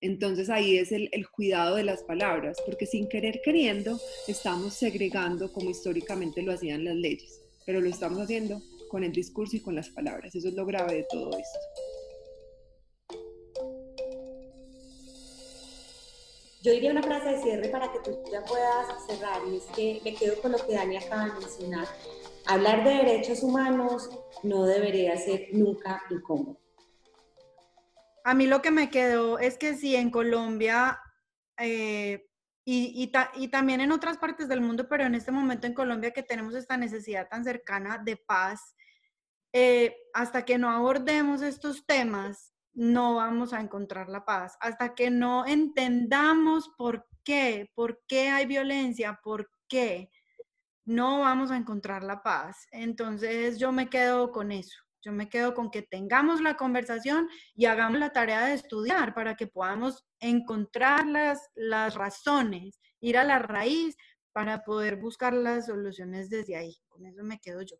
Entonces ahí es el, el, cuidado de las palabras, porque sin querer queriendo estamos segregando como históricamente lo hacían las leyes, pero lo estamos haciendo con el discurso y con las palabras. Eso es lo grave de todo esto. Yo diría una frase de cierre para que tú ya puedas cerrar y es que me quedo con lo que Dani acaba de mencionar. Hablar de derechos humanos no debería ser nunca incómodo. A mí lo que me quedó es que si en Colombia eh, y, también en otras partes del mundo, pero en este momento en Colombia que tenemos esta necesidad tan cercana de paz, eh, hasta que no abordemos estos temas, no vamos a encontrar la paz. Hasta que no entendamos por qué, por qué hay violencia, por qué, no vamos a encontrar la paz. Entonces yo me quedo con eso. Yo me quedo con que tengamos la conversación y hagamos la tarea de estudiar para que podamos encontrar las, las razones, ir a la raíz para poder buscar las soluciones desde ahí. Con eso me quedo yo.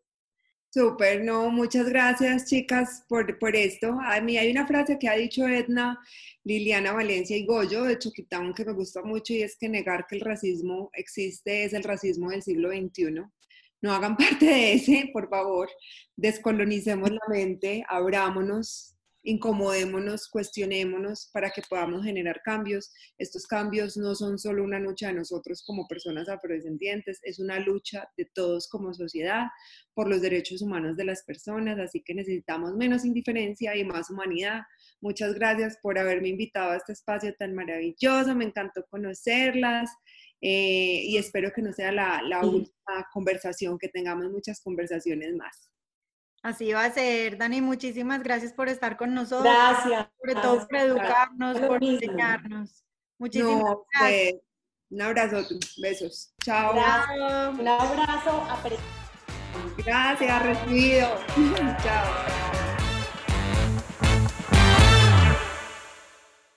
Súper, no, muchas gracias chicas por, por, esto. A mí hay una frase que ha dicho Edna, Liliana Valencia y Goyo de Choquitán que me gusta mucho y es que negar que el racismo existe es el racismo del siglo XXI. No hagan parte de ese, por favor. Descolonicemos la mente, abrámonos, incomodémonos, cuestionémonos para que podamos generar cambios. Estos cambios no son solo una lucha de nosotros como personas afrodescendientes, es una lucha de todos como sociedad por los derechos humanos de las personas, así que necesitamos menos indiferencia y más humanidad. Muchas gracias por haberme invitado a este espacio tan maravilloso, me encantó conocerlas. Eh, y espero que no sea la, la última conversación, que tengamos muchas conversaciones más. Así va a ser, Dani, muchísimas gracias por estar con nosotros. Gracias. Sobre todo por educarnos, por enseñarnos. Muchísimas gracias. un abrazo, besos. Chao. Un abrazo. Gracias, recibido. Chao.